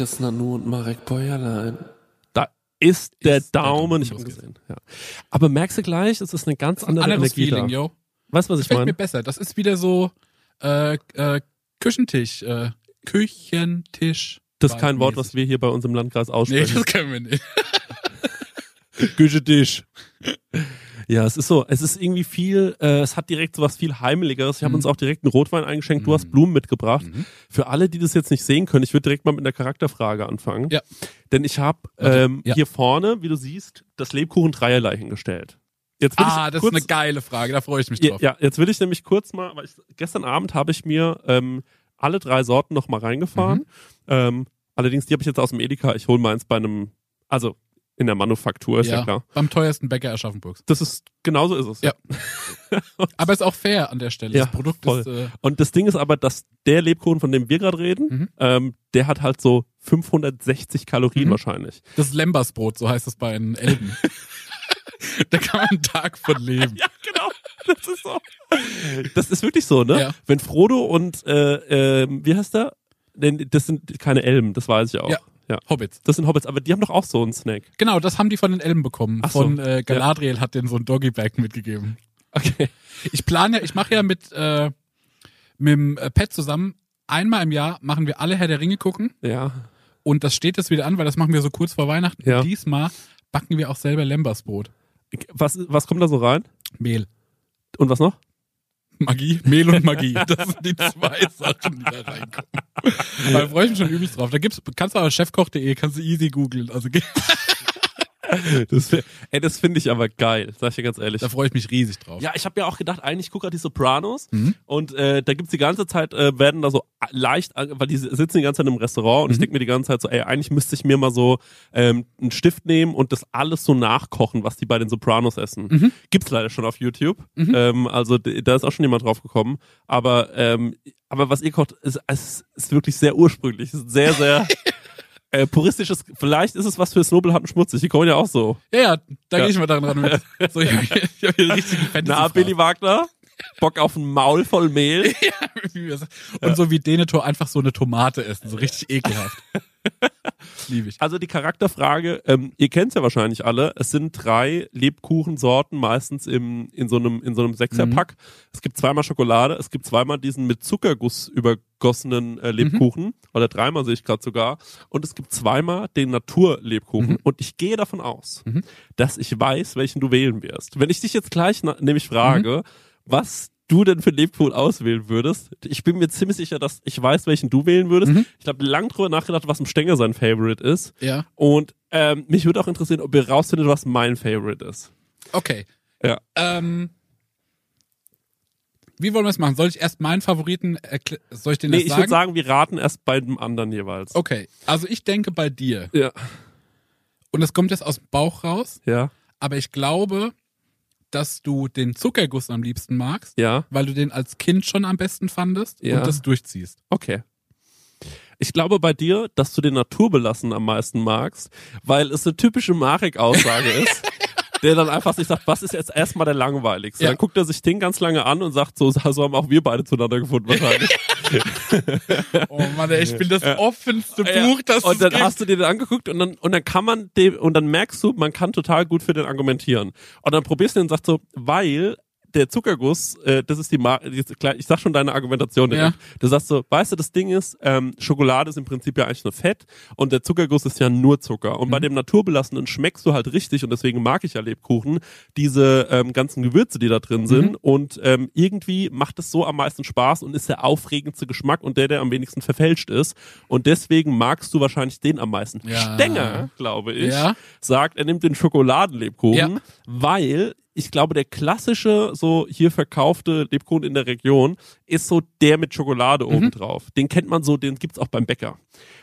Chris Nanu und Marek Bäuerlein. Da ist der Ist der Daumen, ich habe gesehen. Ja. Aber merkst du gleich, es ist eine ganz andere Anderes Energie Feeling, da. yo. Weißt du, was ich Gefällt mir meine? besser. Das ist wieder so äh, äh, Küchentisch. Äh, Küchentisch. Das ist kein Wort, was wir hier bei uns im Landkreis Nee, aussprechen. das können wir nicht. Küchentisch. Ja, es ist so, es ist irgendwie viel, äh, es hat direkt so was viel Heimeligeres. Ich habe Mhm. uns auch direkt einen Rotwein eingeschenkt, du hast Mhm. Blumen mitgebracht. Mhm. Für alle, die das jetzt nicht sehen können, ich würde direkt mal mit einer Charakterfrage anfangen. Ja. Denn ich habe ähm, ja. hier vorne, wie du siehst, das Lebkuchen Dreierlei hingestellt. Jetzt will Ah, ich das kurz, ist eine geile Frage. Da freue ich mich ja, drauf. ja, jetzt will ich nämlich kurz mal, weil ich, gestern Abend habe ich mir ähm, alle drei Sorten noch mal reingefahren. Mhm. Ähm, allerdings, die habe ich jetzt aus dem Edeka. Ich hole meins bei einem, also in der Manufaktur, ist ja, Ja. klar. Beim teuersten Bäcker Aschaffenburgs. Das ist, genauso ist es. Ja. Aber ist auch fair an der Stelle. Ja, das Produkt voll. ist. Äh, Und das Ding ist aber, dass der Lebkuchen, von dem wir gerade reden, Mhm. ähm, der hat halt so 560 Kalorien Mhm. wahrscheinlich. das ist Lembersbrot, so heißt es bei den Elben. da kann man einen Tag von leben. Ja, genau. Das ist so. Das ist wirklich so, ne? Ja. Wenn Frodo und, äh, äh, wie heißt der? Denn das sind keine Elben, das weiß ich auch. Ja. Ja. Hobbits. Das sind Hobbits, aber die haben doch auch so einen Snack. Genau, das haben die von den Elben bekommen. Ach so. Von äh, Galadriel hat denen so ein Doggy-Bag mitgegeben. Okay. Ich plane ja, ich mache ja mit, äh, mit dem äh, Pet zusammen, einmal im Jahr machen wir alle Herr der Ringe gucken Ja. und das steht jetzt wieder an, weil das machen wir so kurz vor Weihnachten. Ja. Diesmal backen wir auch selber Lembersbrot. Was, was kommt da so rein? Mehl. Und was noch? Magie, Mehl und Magie. Das sind die zwei Sachen, die da reinkommen. Da freue ich mich schon übelst drauf. Da gibt's, kannst du aber chefkoch.de, kannst du easy googeln. Also Das, ey, das finde ich aber geil, sag ich dir ganz ehrlich. da freue ich mich riesig drauf. Ja, ich habe ja auch gedacht, eigentlich guck gerade die Sopranos Mhm. und äh, da gibt's die ganze Zeit, äh, werden da so leicht, weil die sitzen die ganze Zeit im Restaurant und ich Mhm. denke mir die ganze Zeit so, ey, eigentlich müsste ich mir mal so ähm, einen Stift nehmen und das alles so nachkochen, was die bei den Sopranos essen. Mhm. Gibt's leider schon auf YouTube, Mhm. ähm, also da ist auch schon jemand drauf gekommen, aber ähm, aber was ihr kocht, ist, ist, ist wirklich sehr ursprünglich, ist sehr, sehr äh, puristisches, vielleicht ist es was für Snobelharten schmutzig, die kommen ja auch so. Ja, ja, da Ja. gehe ich mal daran ran mit. So, ich, ich habe hier einen richtigen fantasy Na, Billy Wagner, Bock auf ein Maul voll Mehl. Und so wie Denethor einfach so eine Tomate essen, so richtig ekelhaft. Liebe ich. Also die Charakterfrage, ähm, ihr kennt's ja wahrscheinlich alle. Es sind drei Lebkuchensorten, meistens im, in so einem, in so einem Sechserpack. Es gibt zweimal Schokolade, es gibt zweimal diesen mit Zuckerguss übergossenen äh, Lebkuchen. Oder dreimal sehe ich gerade sogar. Und es gibt zweimal den Naturlebkuchen. Mhm. Und ich gehe davon aus, Mhm. dass ich weiß, welchen du wählen wirst. Wenn ich dich jetzt gleich nämlich frage, Mhm. was du denn für Lebkuchen auswählen würdest. Ich bin mir ziemlich sicher, dass ich weiß, welchen du wählen würdest. Mhm. Ich habe lang drüber nachgedacht, was im Stenger sein Favorite ist. Ja. Und ähm, mich würde auch interessieren, ob ihr rausfindet, was mein Favorite ist. Okay. Ja. Ähm, wie wollen wir es machen? Soll ich erst meinen Favoriten erkl- soll ich den Nee, erst ich sagen? würde sagen, wir raten erst bei dem anderen jeweils. Okay, also ich denke bei dir. Ja. Und es kommt jetzt aus dem Bauch raus, Ja. aber ich glaube, dass du den Zuckerguss am liebsten magst, Ja. weil du den als Kind schon am besten fandest Ja. und das durchziehst. Okay. Ich glaube bei dir, dass du den naturbelassen am meisten magst, weil es eine typische Marek-Aussage ist, der dann einfach sich sagt, was ist jetzt erstmal der langweiligste? Ja. Dann guckt er sich den ganz lange an und sagt, so, so haben auch wir beide zueinander gefunden wahrscheinlich. Oh Mann, ey, ich bin das offenste Ja. Buch, das und dann gibt. hast du dir den angeguckt und dann und dann kann man dem und dann merkst du, man kann total gut für den argumentieren. Und dann probierst du den und sagst so, weil der Zuckerguss, äh, das ist die Mar jetzt klar, ich sag schon deine Argumentation direkt. Du sagst so, weißt du, das Ding ist, ähm, Schokolade ist im Prinzip ja eigentlich nur Fett und der Zuckerguss ist ja nur Zucker. Und bei dem naturbelassenen schmeckst du halt richtig und deswegen mag ich ja Lebkuchen, diese ähm, ganzen Gewürze, die da drin sind. Und ähm, irgendwie macht es so am meisten Spaß und ist der aufregendste Geschmack und der, der am wenigsten verfälscht ist. Und deswegen magst du wahrscheinlich den am meisten. Ja. Stenger, glaube ich, Ja. sagt, er nimmt den Schokoladenlebkuchen, Ja. weil ich glaube, der klassische, so hier verkaufte Lebkuchen in der Region ist so der mit Schokolade Mhm. oben drauf. Den kennt man so, den gibt's auch beim Bäcker.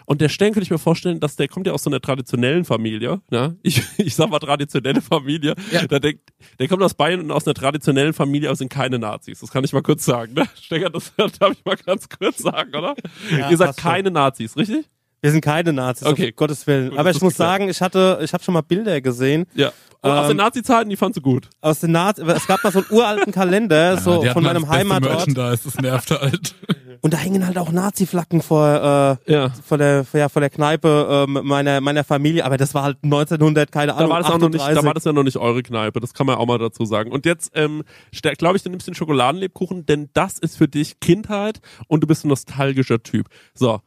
Und der Stern könnte ich mir vorstellen, dass der kommt ja aus so einer traditionellen Familie. Ne? Ich, ich sag mal traditionelle Familie. Ja. Da denkt, der kommt aus Bayern und aus einer traditionellen Familie, aber sind keine Nazis. Das kann ich mal kurz sagen. Ne? Stenger, das darf ich mal ganz kurz sagen, oder? Ja, Ihr sagt passt schon. keine Nazis, richtig? Wir sind keine Nazis, Okay. Gottes Willen. Gut, Aber ich muss geklärt. sagen, ich hatte, ich habe schon mal Bilder gesehen Ja. Und aus den Ähm, Nazi-Zeiten, die fandst du gut. aus den Nazis. Es gab mal so einen uralten Kalender, so die hatten von mal meinem Heimatort. Merchandise, das nervt halt. Und da hängen halt auch Nazi-Flaggen vor, äh, Ja. vor der, vor, ja, vor der Kneipe äh, meiner, meiner Familie. Aber das war halt 1900, keine Da Ahnung, war das auch noch nicht, 38. da war das ja noch nicht eure Kneipe, das kann man auch mal dazu sagen. Und jetzt, ähm, glaube ich, du nimmst den Schokoladenlebkuchen, denn das ist für dich Kindheit und du bist ein nostalgischer Typ. So.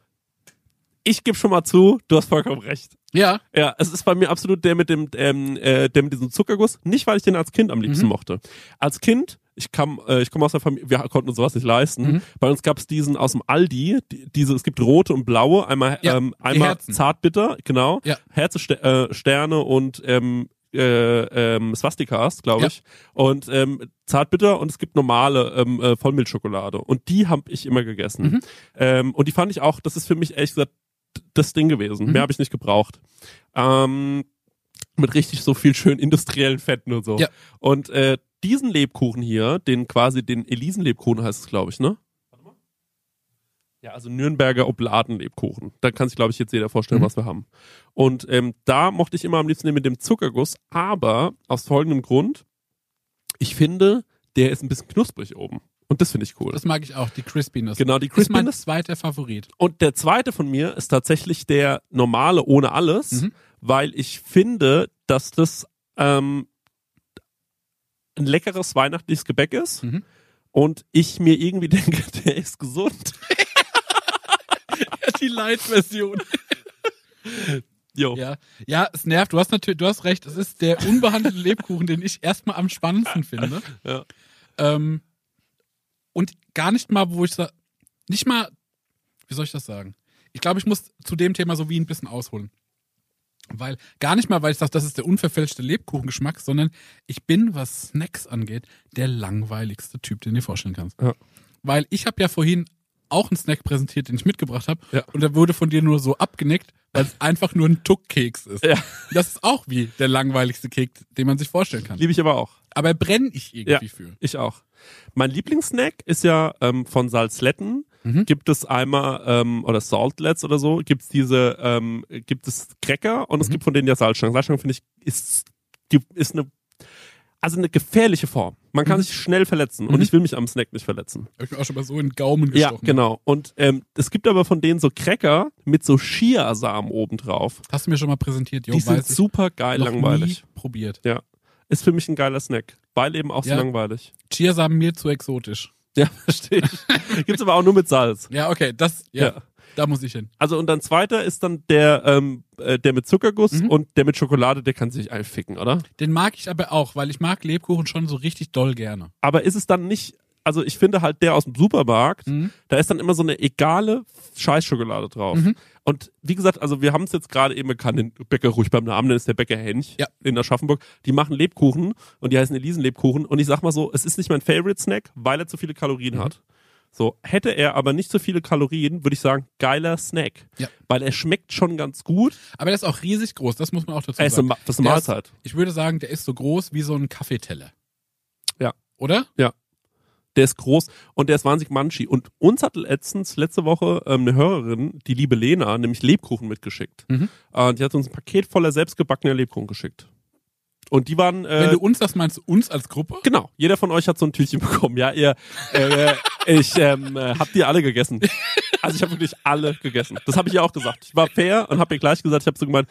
Ich gebe schon mal zu, du hast vollkommen recht. Ja, Ja, es ist bei mir absolut der mit dem, ähm, äh, der mit diesem Zuckerguss. Nicht, weil ich den als Kind am liebsten Mhm. mochte. Als Kind, ich kam, äh, ich komme aus der Familie, wir konnten uns sowas nicht leisten. Mhm. Bei uns gab es diesen aus dem Aldi, die, diese, es gibt rote und blaue, einmal, Ja, ähm, einmal Herzen. zartbitter, genau, Ja. Herze, äh, Sterne und ähm, äh, ähm, Swastikas, glaube Ja. ich. Und ähm, zartbitter und es gibt normale ähm, äh, Vollmilchschokolade. Und die habe ich immer gegessen. Mhm. Ähm, und die fand ich auch, das ist für mich ehrlich gesagt das Ding gewesen. Mhm. Mehr habe ich nicht gebraucht. Ähm, mit richtig so viel schön industriellen Fetten und so. Ja. Und äh, diesen Lebkuchen hier, den quasi den Elisenlebkuchen heißt es, glaube ich, ne? Warte mal. Ja, also Nürnberger Obladenlebkuchen. Da kann sich, glaube ich, jetzt jeder vorstellen, Mhm. was wir haben. Und ähm, da mochte ich immer am liebsten den mit dem Zuckerguss, aber aus folgendem Grund, ich finde, der ist ein bisschen knusprig oben. Und das finde ich cool. das mag ich auch, die Crispiness. genau, die ist mein Crispiness. zweiter Favorit. Und der zweite von mir ist tatsächlich der normale ohne alles, Mhm. weil ich finde, dass das ähm, ein leckeres weihnachtliches Gebäck ist Mhm. und ich mir irgendwie denke, der ist gesund. Die Light-Version. Jo. Ja, ja, es nervt. Du hast natürlich, du hast recht. Es ist der unbehandelte Lebkuchen, den ich erstmal am spannendsten finde. Ja. Ähm, und gar nicht mal, wo ich sage, nicht mal, wie soll ich das sagen? Ich glaube, ich muss zu dem Thema so wie ein bisschen ausholen. Weil, gar nicht mal, weil ich sage, das ist der unverfälschte Lebkuchengeschmack, sondern ich bin, was Snacks angeht, der langweiligste Typ, den du dir vorstellen kannst. Ja. Weil ich habe ja vorhin auch einen Snack präsentiert, den ich mitgebracht habe. Ja. Und der wurde von dir nur so abgenickt, weil es einfach nur ein Tuckkeks ist. Ja. Das ist auch wie der langweiligste Keks, den man sich vorstellen kann. Liebe ich aber auch. Aber brenne ich irgendwie für. Ich auch. Mein Lieblingssnack ist ja ähm, von Salzletten. Mhm. Gibt es einmal, ähm, oder Saltlets oder so, gibt es diese, ähm, gibt es Cracker und es Mhm. gibt von denen ja Salzstangen. Salzstangen finde ich, ist, ist eine, also eine gefährliche Form. Man kann Mhm. sich schnell verletzen und Mhm. ich will mich am Snack nicht verletzen. Hab ich mir auch schon mal so in den Gaumen Ja, gestochen. genau. Und ähm, es gibt aber von denen so Cracker mit so Chiasamen obendrauf. Hast du mir schon mal präsentiert, jo, Die sind super geil Noch langweilig. Nie probiert. Ist für mich ein geiler Snack, weil eben auch so Ja. langweilig. Chiasamen mir zu exotisch. Ja, verstehe ich. Gibt's aber auch nur mit Salz. Ja, okay, das, ja, Ja. Da muss ich hin. Also und dann zweiter ist dann der, ähm, äh, der mit Zuckerguss Mhm. und der mit Schokolade, der kann sich einficken, oder? Den mag ich aber auch, weil ich mag Lebkuchen schon so richtig doll gerne. Aber ist es dann nicht, also ich finde halt der aus dem Supermarkt, Mhm. da ist dann immer so eine egale Scheißschokolade drauf. Mhm. Und wie gesagt, also wir haben es jetzt gerade eben, man kann den Bäcker ruhig beim Namen nennen, ist der Bäcker Hench Ja. in Aschaffenburg. Die machen Lebkuchen und die heißen Elisenlebkuchen. Und ich sag mal so, es ist nicht mein Favorite Snack, weil er zu viele Kalorien Mhm. hat. So, hätte er aber nicht so viele Kalorien, würde ich sagen, geiler Snack. Ja. Weil er schmeckt schon ganz gut. Aber der ist auch riesig groß, das muss man auch dazu Er ist eine, sagen. Das ist eine Der ist- Mahlzeit. Ich würde sagen, der ist so groß wie so ein Kaffeeteller. Ja. Oder? Der ist groß und der ist wahnsinnig manchi. Und uns hat letztens, letzte Woche, ähm, eine Hörerin, die liebe Lena, nämlich Lebkuchen mitgeschickt. Mhm. Äh, die hat uns ein Paket voller selbstgebackener Lebkuchen geschickt. Und die waren, Wenn äh, du uns das meinst, uns als Gruppe? genau, jeder von euch hat so ein Tütchen bekommen. Ja, ihr, äh, ich ähm, äh, habt ihr alle gegessen. Also ich habe wirklich alle gegessen. Das habe ich ihr auch gesagt. Ich war fair und habe ihr gleich gesagt, ich habe so gemeint,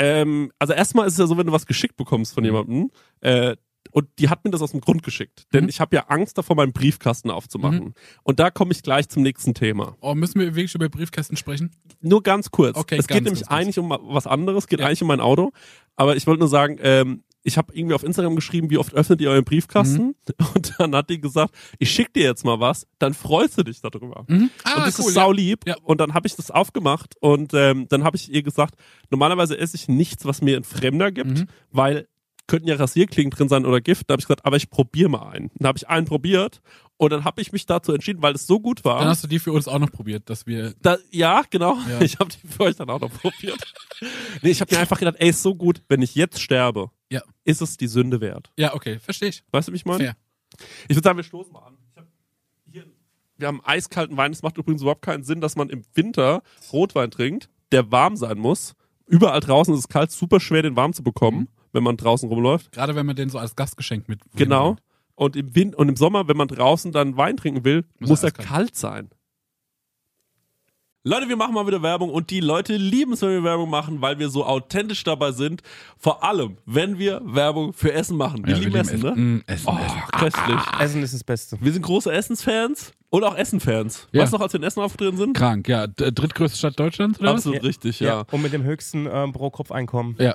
ähm, also erstmal ist es ja so, wenn du was geschickt bekommst von jemandem, äh, und die hat mir das aus dem Grund geschickt. Denn Mhm. ich habe ja Angst davor, meinen Briefkasten aufzumachen. Und da komme ich gleich zum nächsten Thema. Oh, müssen wir wirklich über Briefkästen sprechen? Nur ganz kurz. Okay, es ganz, geht nämlich kurz. eigentlich um was anderes, es geht Ja. eigentlich um mein Auto. Aber ich wollte nur sagen, ähm, ich habe irgendwie auf Instagram geschrieben, wie oft öffnet ihr euren Briefkasten? Mhm. Und dann hat die gesagt, ich schick dir jetzt mal was, dann freust du dich darüber. Mhm. Ah, und das cool, ist saulieb. Ja. Und dann habe ich das aufgemacht und ähm, dann habe ich ihr gesagt, normalerweise esse ich nichts, was mir ein Fremder gibt, Mhm. weil könnten ja Rasierklingen drin sein oder Gift. Da habe ich gesagt, aber ich probiere mal einen. Dann habe ich einen probiert und dann habe ich mich dazu entschieden, weil es so gut war. Dann hast du die für uns auch noch probiert, dass wir. Da, ja, genau. Ja. Ich habe die für euch dann auch noch probiert. nee, ich habe mir einfach gedacht, ey, ist so gut, wenn ich jetzt sterbe, Ja. ist es die Sünde wert. Ja, okay, verstehe ich. Weißt du, wie ich meine? Fair. Ich würde sagen, wir stoßen mal an. Ich hab hier, wir haben eiskalten Wein. Es macht übrigens überhaupt keinen Sinn, dass man im Winter Rotwein trinkt, der warm sein muss. Überall draußen ist es kalt, super schwer, den warm zu bekommen, Mhm. wenn man draußen rumläuft. Gerade wenn man den so als Gastgeschenk mit. Genau. Und im, Wind und im Sommer, wenn man draußen dann Wein trinken will, Muss muss, er eiskalt. kalt sein. Leute, wir machen mal wieder Werbung und die Leute lieben es, wenn wir Werbung machen, weil wir so authentisch dabei sind. Vor allem, wenn wir Werbung für Essen machen. Wir Ja, lieben wir Essen, lieben ne? Essen. Mm, Essen, oh, Essen. köstlich. Essen ist das Beste. Wir sind große Essensfans und auch Essenfans. Ja. Weißt du noch, als wir in Essen aufgetreten sind? Krank, ja. Drittgrößte Stadt Deutschlands, oder Absolut richtig, ja. Und mit dem höchsten ähm, Pro-Kopf-Einkommen. was? Ja.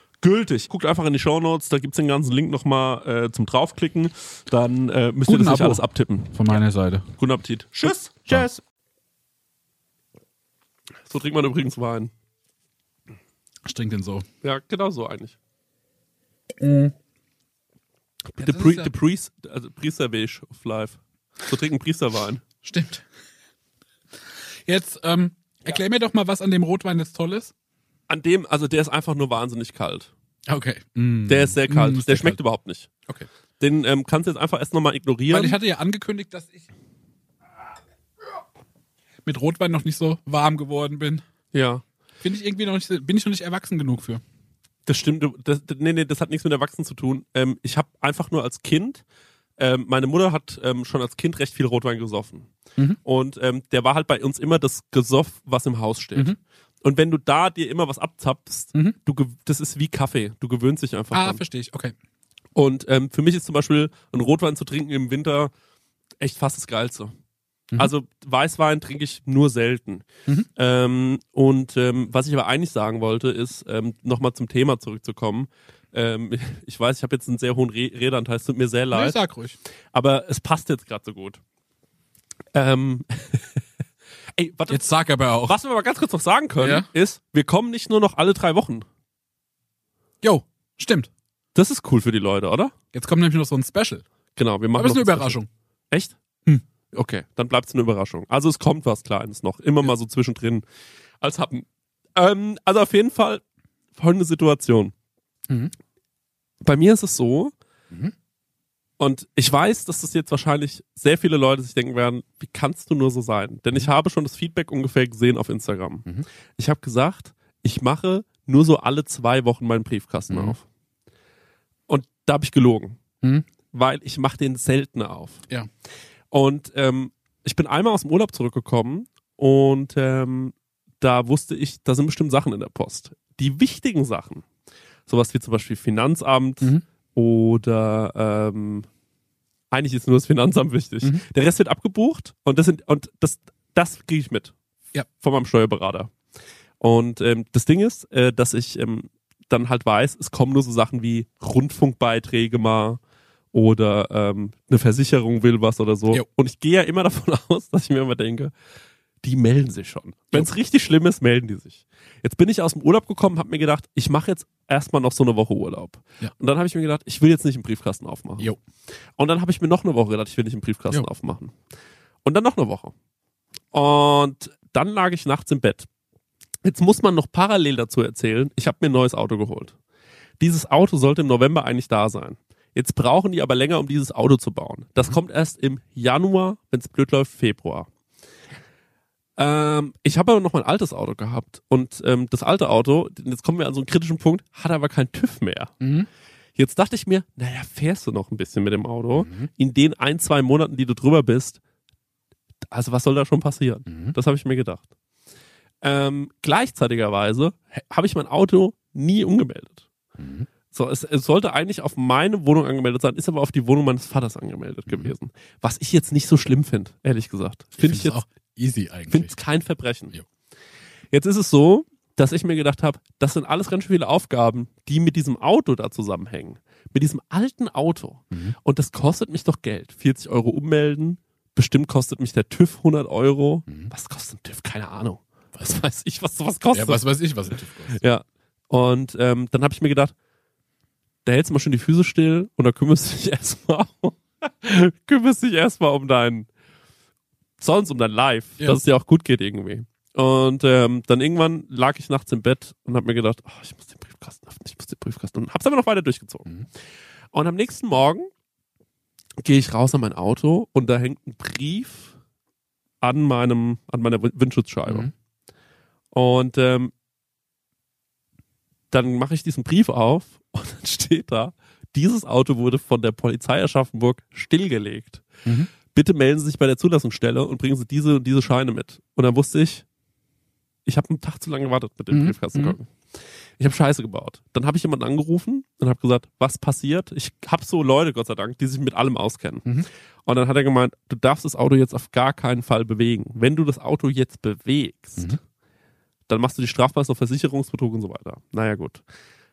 gültig. Guckt einfach in die Shownotes, da gibt's den ganzen Link nochmal äh, zum draufklicken. Dann äh, müsst ihr Guten das nicht Abo. alles abtippen. Von meiner Seite. Guten Appetit. Tschüss. Tschüss. So trinkt man übrigens Wein. Ich trinke den so. Ja, genau so eigentlich. Ja, The, pre, ja- the priest, also Priesterweg of life. So trinken Priesterwein. Stimmt. Jetzt ähm, erklär mir doch mal, was an dem Rotwein jetzt toll ist. An dem, also der ist einfach nur wahnsinnig kalt. Okay. Mm. Der ist sehr kalt. Mm, ist der schmeckt kalt. überhaupt nicht. Okay. Den ähm, kannst du jetzt einfach erst nochmal ignorieren. Weil ich hatte ja angekündigt, dass ich mit Rotwein noch nicht so warm geworden bin. ja. Finde ich irgendwie noch nicht, bin ich noch nicht erwachsen genug für. Das stimmt. Das, das- nee, nee, das hat nichts mit Erwachsenen zu tun. Ähm, ich habe einfach nur als Kind, ähm, meine Mutter hat ähm, schon als Kind recht viel Rotwein gesoffen. Mhm. Und ähm, der war halt bei uns immer das Gesoff, was im Haus steht. Mhm. Und wenn du da dir immer was abzapfst, Mhm. du, das ist wie Kaffee. Du gewöhnst dich einfach Ah, dran. verstehe ich. Okay. Und ähm, für mich ist zum Beispiel ein Rotwein zu trinken im Winter echt fast das Geilste. Mhm. Also Weißwein trinke ich nur selten. Mhm. Ähm, und ähm, was ich aber eigentlich sagen wollte, ist, ähm, nochmal zum Thema zurückzukommen. Ähm, ich weiß, ich habe jetzt einen sehr hohen Re Redanteil, es tut mir sehr Nee, leid, sag ruhig. aber es passt jetzt gerade so gut. Ähm, ey, warte, Jetzt sag aber auch. was wir aber ganz kurz noch sagen können, Ja? ist, wir kommen nicht nur noch alle drei Wochen. Jo, stimmt. Das ist cool für die Leute, oder? Jetzt kommt nämlich noch so ein Special. Genau, wir machen Aber ist noch eine ein Überraschung. Echt? Hm. Okay, dann bleibt es eine Überraschung. Also es kommt was Kleines noch, immer mal so zwischendrin als Happen. Ähm, also auf jeden Fall folgende Situation. Mhm. Bei mir ist es so, Mhm. Und ich weiß, dass das jetzt wahrscheinlich sehr viele Leute sich denken werden, wie kannst du nur so sein? Denn ich habe schon das Feedback ungefähr gesehen auf Instagram. Mhm. Ich habe gesagt, ich mache nur so alle zwei Wochen meinen Briefkasten Mhm. auf. Und da habe ich gelogen, Mhm. weil ich mache den seltener auf. Ja. Und ähm, ich bin einmal aus dem Urlaub zurückgekommen und ähm, da wusste ich, da sind bestimmt Sachen in der Post. Die wichtigen Sachen, sowas wie zum Beispiel Finanzamt Mhm. oder ähm, eigentlich ist nur das Finanzamt wichtig. Mhm. Der Rest wird abgebucht und das sind und das das kriege ich mit Ja. von meinem Steuerberater. Und ähm, das Ding ist, äh, dass ich ähm, dann halt weiß, es kommen nur so Sachen wie Rundfunkbeiträge mal oder ähm, eine Versicherung will was oder so. Jo. Und ich gehe ja immer davon aus, dass ich mir immer denke, die melden sich schon. Wenn es richtig schlimm ist, melden die sich. Jetzt bin ich aus dem Urlaub gekommen, habe mir gedacht, ich mache jetzt erstmal noch so eine Woche Urlaub. Ja. Und dann habe ich mir gedacht, ich will jetzt nicht einen Briefkasten aufmachen. Jo. Und dann habe ich mir noch eine Woche gedacht, ich will nicht einen Briefkasten Jo. aufmachen. Und dann noch eine Woche. Und dann lag ich nachts im Bett. Jetzt muss man noch parallel dazu erzählen, ich habe mir ein neues Auto geholt. Dieses Auto sollte im November eigentlich da sein. Jetzt brauchen die aber länger, um dieses Auto zu bauen. Das Mhm. kommt erst im Januar, wenn es blöd läuft, Februar. Ähm, ich habe aber noch mein altes Auto gehabt und ähm, das alte Auto, jetzt kommen wir an so einen kritischen Punkt, hat aber kein TÜV mehr. Mhm. Jetzt dachte ich mir, naja, fährst du noch ein bisschen mit dem Auto. Mhm. In den ein, zwei Monaten, die du drüber bist, also was soll da schon passieren? Mhm. Das habe ich mir gedacht. Ähm, gleichzeitigerweise habe ich mein Auto nie umgemeldet. Mhm. So, es, es sollte eigentlich auf meine Wohnung angemeldet sein, ist aber auf die Wohnung meines Vaters angemeldet Mhm. gewesen. Was ich jetzt nicht so schlimm finde, ehrlich gesagt. Finde ich find's jetzt auch easy finde eigentlich. es kein Verbrechen. Jo. Jetzt ist es so, dass ich mir gedacht habe, das sind alles ganz schön viele Aufgaben, die mit diesem Auto da zusammenhängen. Mit diesem alten Auto. Mhm. Und das kostet mich doch Geld. 40 Euro ummelden. Bestimmt kostet mich der TÜV 100 Euro. Mhm. Was kostet ein TÜV? Keine Ahnung. Was weiß ich, was sowas kostet. Ja, was weiß ich, was ein TÜV kostet. Ja. Und ähm, dann habe ich mir gedacht, da hältst du mal schön die Füße still und dann kümmerst du dich erstmal um, kümmerst dich erstmal um dein sonst um dein Life, Ja. dass es dir auch gut geht irgendwie. Und ähm, dann irgendwann lag ich nachts im Bett und habe mir gedacht, oh, ich muss den Briefkasten öffnen, ich muss den Briefkasten und hab's aber noch weiter durchgezogen. Mhm. Und am nächsten Morgen gehe ich raus an mein Auto und da hängt ein Brief an meinem an meiner Win- Windschutzscheibe. Mhm. Und ähm, dann mache ich diesen Brief auf und dann steht da, dieses Auto wurde von der Polizei Aschaffenburg stillgelegt. Mhm. Bitte melden Sie sich bei der Zulassungsstelle und bringen Sie diese und diese Scheine mit. Und dann wusste ich, ich habe einen Tag zu lange gewartet mit dem Mhm. Briefkasten Mhm. gucken. Ich habe Scheiße gebaut. Dann habe ich jemanden angerufen und habe gesagt, was passiert? Ich habe so Leute, Gott sei Dank, die sich mit allem auskennen. Mhm. Und dann hat er gemeint, du darfst das Auto jetzt auf gar keinen Fall bewegen. Wenn du das Auto jetzt bewegst, Mhm. dann machst du die strafbar auf Versicherungsbetrug und so weiter. Naja, gut.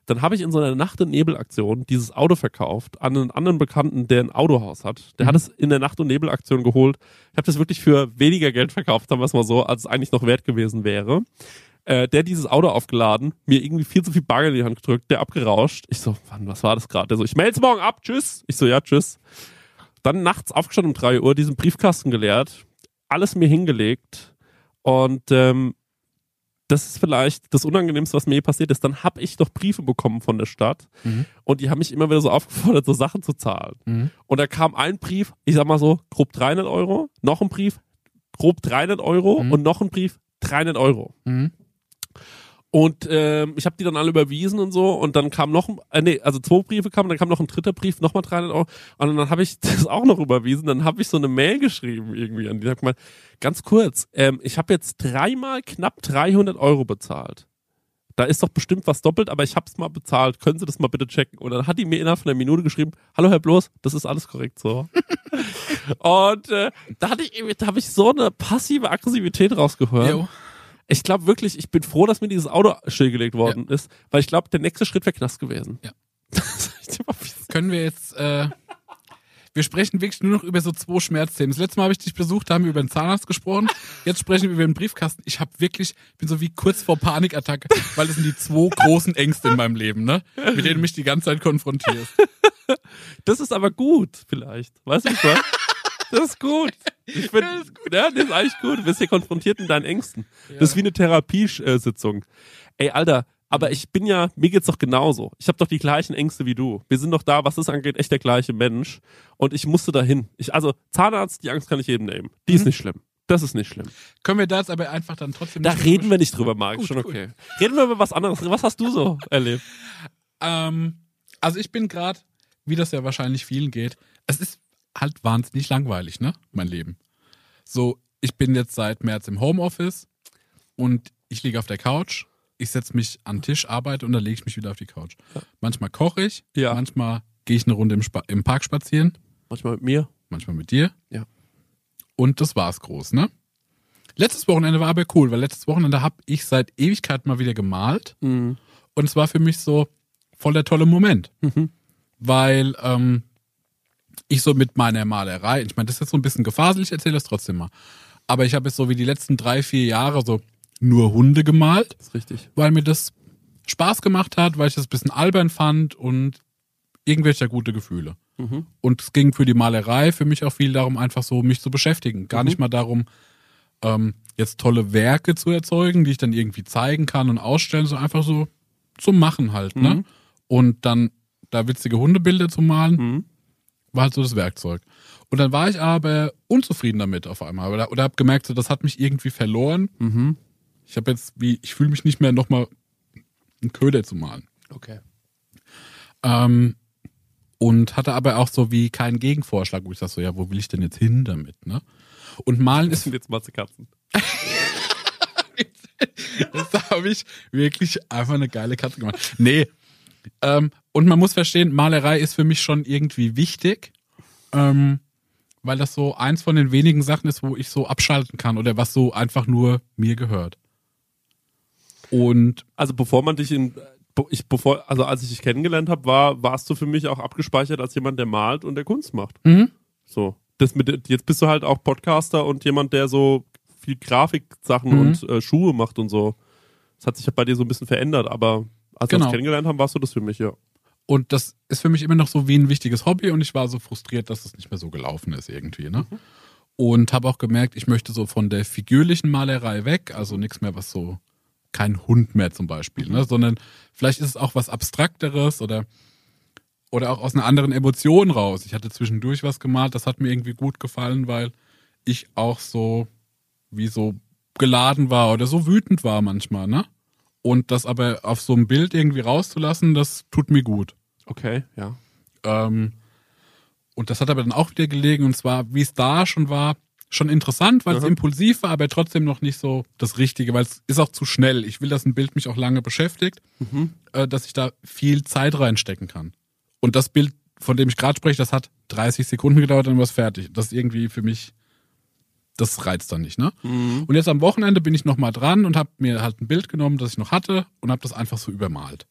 Dann habe ich in so einer Nacht- und Nebelaktion dieses Auto verkauft an einen anderen Bekannten, der ein Autohaus hat. Der Mhm. hat es in der Nacht- und Nebelaktion geholt. Ich habe das wirklich für weniger Geld verkauft, sagen wir es mal so, als es eigentlich noch wert gewesen wäre. Äh, der dieses Auto aufgeladen, mir irgendwie viel zu viel Bagger in die Hand gedrückt, der abgerauscht. Ich so, wann, was war das gerade? Der so, ich melde morgen ab, tschüss. Ich so, ja, tschüss. Dann nachts aufgestanden um drei Uhr, diesen Briefkasten geleert, alles mir hingelegt und ähm, das ist vielleicht das Unangenehmste, was mir je passiert ist. Dann habe ich doch Briefe bekommen von der Stadt Mhm. und die haben mich immer wieder so aufgefordert, so Sachen zu zahlen. Mhm. Und da kam ein Brief, ich sag mal so, grob 300 Euro, noch ein Brief, grob 300 Euro Mhm. und noch ein Brief, 300 Euro. Und ähm, ich habe die dann alle überwiesen und so und dann kam noch, ein- äh, nee, also zwei Briefe kamen, dann kam noch ein dritter Brief, nochmal 300 Euro und dann habe ich das auch noch überwiesen, dann habe ich so eine Mail geschrieben irgendwie an die, sag mal, ganz kurz, ähm, ich habe jetzt dreimal knapp 300 Euro bezahlt. Da ist doch bestimmt was doppelt, aber ich habe es mal bezahlt. Können Sie das mal bitte checken? Und dann hat die mir innerhalb von einer Minute geschrieben, hallo Herr Bloß, das ist alles korrekt so. und äh, da hatte ich, da habe ich so eine passive Aggressivität rausgehört. Jo. Ich glaube wirklich, ich bin froh, dass mir dieses Auto stillgelegt worden ist, weil ich glaube, der nächste Schritt wäre Knast gewesen. Ja. Können wir jetzt, äh, wir sprechen wirklich nur noch über so zwei Schmerzthemen. Das letzte Mal habe ich dich besucht, da haben wir über den Zahnarzt gesprochen. Jetzt sprechen wir über den Briefkasten. Ich habe wirklich, bin so wie kurz vor Panikattacke, weil das sind die zwei großen Ängste in meinem Leben, ne? Mit denen du mich die ganze Zeit konfrontierst. das ist aber gut, vielleicht. Weißt du was? Das ist gut. Ich find, das ist gut. Ja, das ist eigentlich gut. Du bist hier konfrontiert mit deinen Ängsten. Ja. Das ist wie eine Therapiesitzung. Ey, Alter, aber ich bin ja, mir geht's doch genauso. Ich habe doch die gleichen Ängste wie du. Wir sind doch da, was das angeht, echt der gleiche Mensch. Und ich musste dahin. Ich, also Zahnarzt, die Angst kann ich jedem nehmen. Die mhm. ist nicht schlimm. Das ist nicht schlimm. Können wir da jetzt aber einfach dann trotzdem Da reden wir nicht drüber, Marc. Schon okay. Gut. Reden wir über was anderes. Was hast du so erlebt? Ähm, also ich bin gerade, wie das ja wahrscheinlich vielen geht, es ist halt wahnsinnig langweilig, ne? Mein Leben. So, ich bin jetzt seit März im Homeoffice und ich liege auf der Couch ich setze mich an den Tisch, arbeite und dann lege ich mich wieder auf die Couch. Ja. Manchmal koche ich, ja. manchmal gehe ich eine Runde im, im, Park spazieren. Manchmal mit mir. Manchmal mit dir. Ja. Und das war's groß, ne? Letztes Wochenende war aber cool, weil letztes Wochenende habe ich seit Ewigkeit mal wieder gemalt. Mhm. Und es war für mich so voll der tolle Moment. Mhm. Weil ähm, ich so mit meiner Malerei, ich meine, das ist jetzt so ein bisschen gefaselt, ich erzähle das trotzdem mal. Aber ich habe jetzt so wie die letzten drei, vier Jahre so nur Hunde gemalt. Das ist richtig. Weil mir das Spaß gemacht hat, weil ich das ein bisschen albern fand und irgendwelche gute Gefühle. Mhm. Und es ging für die Malerei für mich auch viel darum, einfach so mich zu beschäftigen. Gar mhm. nicht mal darum, ähm, jetzt tolle Werke zu erzeugen, die ich dann irgendwie zeigen kann und ausstellen, so einfach so zum Machen halt, ne? Mhm. Und dann da witzige Hundebilder zu malen, mhm. War halt so das Werkzeug. Und dann war ich aber unzufrieden damit auf einmal oder, oder habe gemerkt, so, das hat mich irgendwie verloren. Mhm. Ich habe jetzt wie, ich fühle mich nicht mehr nochmal einen Köder zu malen. Okay. Ähm, und hatte aber auch so wie keinen Gegenvorschlag, wo ich sage so, ja, wo will ich denn jetzt hin damit, ne? Und malen ist. jetzt Katzen. das habe ich wirklich einfach eine geile Katze gemacht. Nee. Ähm, und man muss verstehen, Malerei ist für mich schon irgendwie wichtig. Ähm, weil das so eins von den wenigen Sachen ist, wo ich so abschalten kann oder was so einfach nur mir gehört. Und also bevor man dich in ich bevor also als ich dich kennengelernt habe, war warst du für mich auch abgespeichert als jemand, der malt und der Kunst macht. Mhm. So, das mit jetzt bist du halt auch Podcaster und jemand, der so viel Grafiksachen mhm. und äh, Schuhe macht und so. Das hat sich bei dir so ein bisschen verändert, aber als genau. wir uns kennengelernt haben, warst du das für mich, ja. Und das ist für mich immer noch so wie ein wichtiges Hobby und ich war so frustriert, dass es nicht mehr so gelaufen ist irgendwie, ne? Mhm. Und habe auch gemerkt, ich möchte so von der figürlichen Malerei weg, also nichts mehr, was so kein Hund mehr zum Beispiel, ne? sondern vielleicht ist es auch was Abstrakteres oder, oder auch aus einer anderen Emotion raus. Ich hatte zwischendurch was gemalt, das hat mir irgendwie gut gefallen, weil ich auch so wie so geladen war oder so wütend war manchmal, ne? Und das aber auf so einem Bild irgendwie rauszulassen, das tut mir gut. Okay, ja. Ähm, und das hat aber dann auch wieder gelegen, und zwar, wie es da schon war, schon interessant, weil es impulsiv war, aber trotzdem noch nicht so das Richtige, weil es ist auch zu schnell. Ich will, dass ein Bild mich auch lange beschäftigt, mhm. äh, dass ich da viel Zeit reinstecken kann. Und das Bild, von dem ich gerade spreche, das hat 30 Sekunden gedauert, dann war es fertig. Das ist irgendwie für mich, das reizt dann nicht, ne? Mhm. Und jetzt am Wochenende bin ich nochmal dran und habe mir halt ein Bild genommen, das ich noch hatte und habe das einfach so übermalt.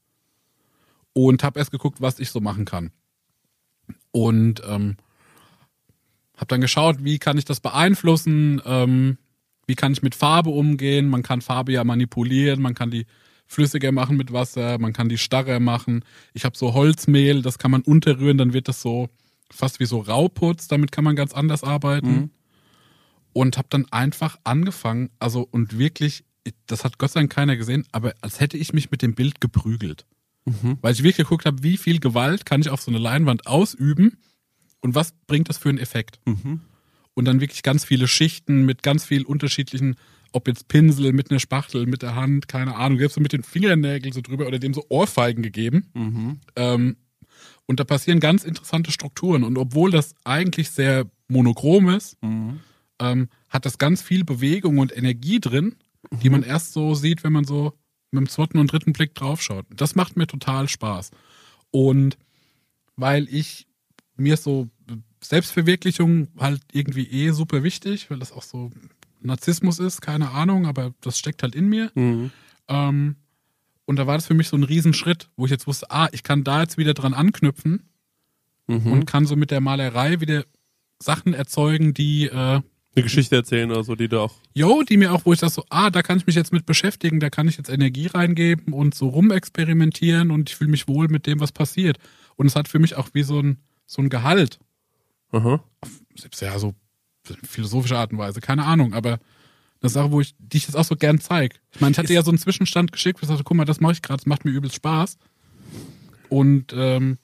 Und habe erst geguckt, was ich so machen kann. Und ähm, habe dann geschaut, wie kann ich das beeinflussen, ähm, wie kann ich mit Farbe umgehen. Man kann Farbe ja manipulieren, man kann die flüssiger machen mit Wasser, man kann die starrer machen. Ich habe so Holzmehl, das kann man unterrühren, dann wird das so fast wie so Rauputz, damit kann man ganz anders arbeiten. Mhm. Und habe dann einfach angefangen, also und wirklich, das hat Gott sei Dank keiner gesehen, aber als hätte ich mich mit dem Bild geprügelt. Mhm. Weil ich wirklich geguckt habe, wie viel Gewalt kann ich auf so eine Leinwand ausüben und was bringt das für einen Effekt? Mhm. Und dann wirklich ganz viele Schichten mit ganz viel unterschiedlichen, ob jetzt Pinsel, mit einer Spachtel, mit der Hand, keine Ahnung, selbst so mit den Fingernägeln so drüber oder dem so Ohrfeigen gegeben. Mhm. Ähm, und da passieren ganz interessante Strukturen. Und obwohl das eigentlich sehr monochrom ist, mhm. Ähm, hat das ganz viel Bewegung und Energie drin, die man erst so sieht, wenn man so mit dem zweiten und dritten Blick draufschaut. Das macht mir total Spaß. Und weil ich mir so Selbstverwirklichung halt irgendwie eh super wichtig, weil das auch so Narzissmus ist, keine Ahnung, aber das steckt halt in mir. Mhm. Ähm, und da war das für mich so ein Riesenschritt, wo ich jetzt wusste, ah, ich kann da jetzt wieder dran anknüpfen mhm. und kann so mit der Malerei wieder Sachen erzeugen, die äh, eine Geschichte erzählen oder so, die du auch. Jo, die mir auch, wo ich das so, ah, da kann ich mich jetzt mit beschäftigen, da kann ich jetzt Energie reingeben und so rumexperimentieren und ich fühle mich wohl mit dem, was passiert. Und es hat für mich auch wie so ein so ein Gehalt. Aha. Selbst ja, so philosophische Art und Weise, keine Ahnung, aber eine Sache, wo ich, die ich jetzt auch so gern zeige. Ich meine, ich hatte ja so einen Zwischenstand geschickt, wo ich sagte, guck mal, das mache ich gerade, das macht mir übelst Spaß. Und ähm,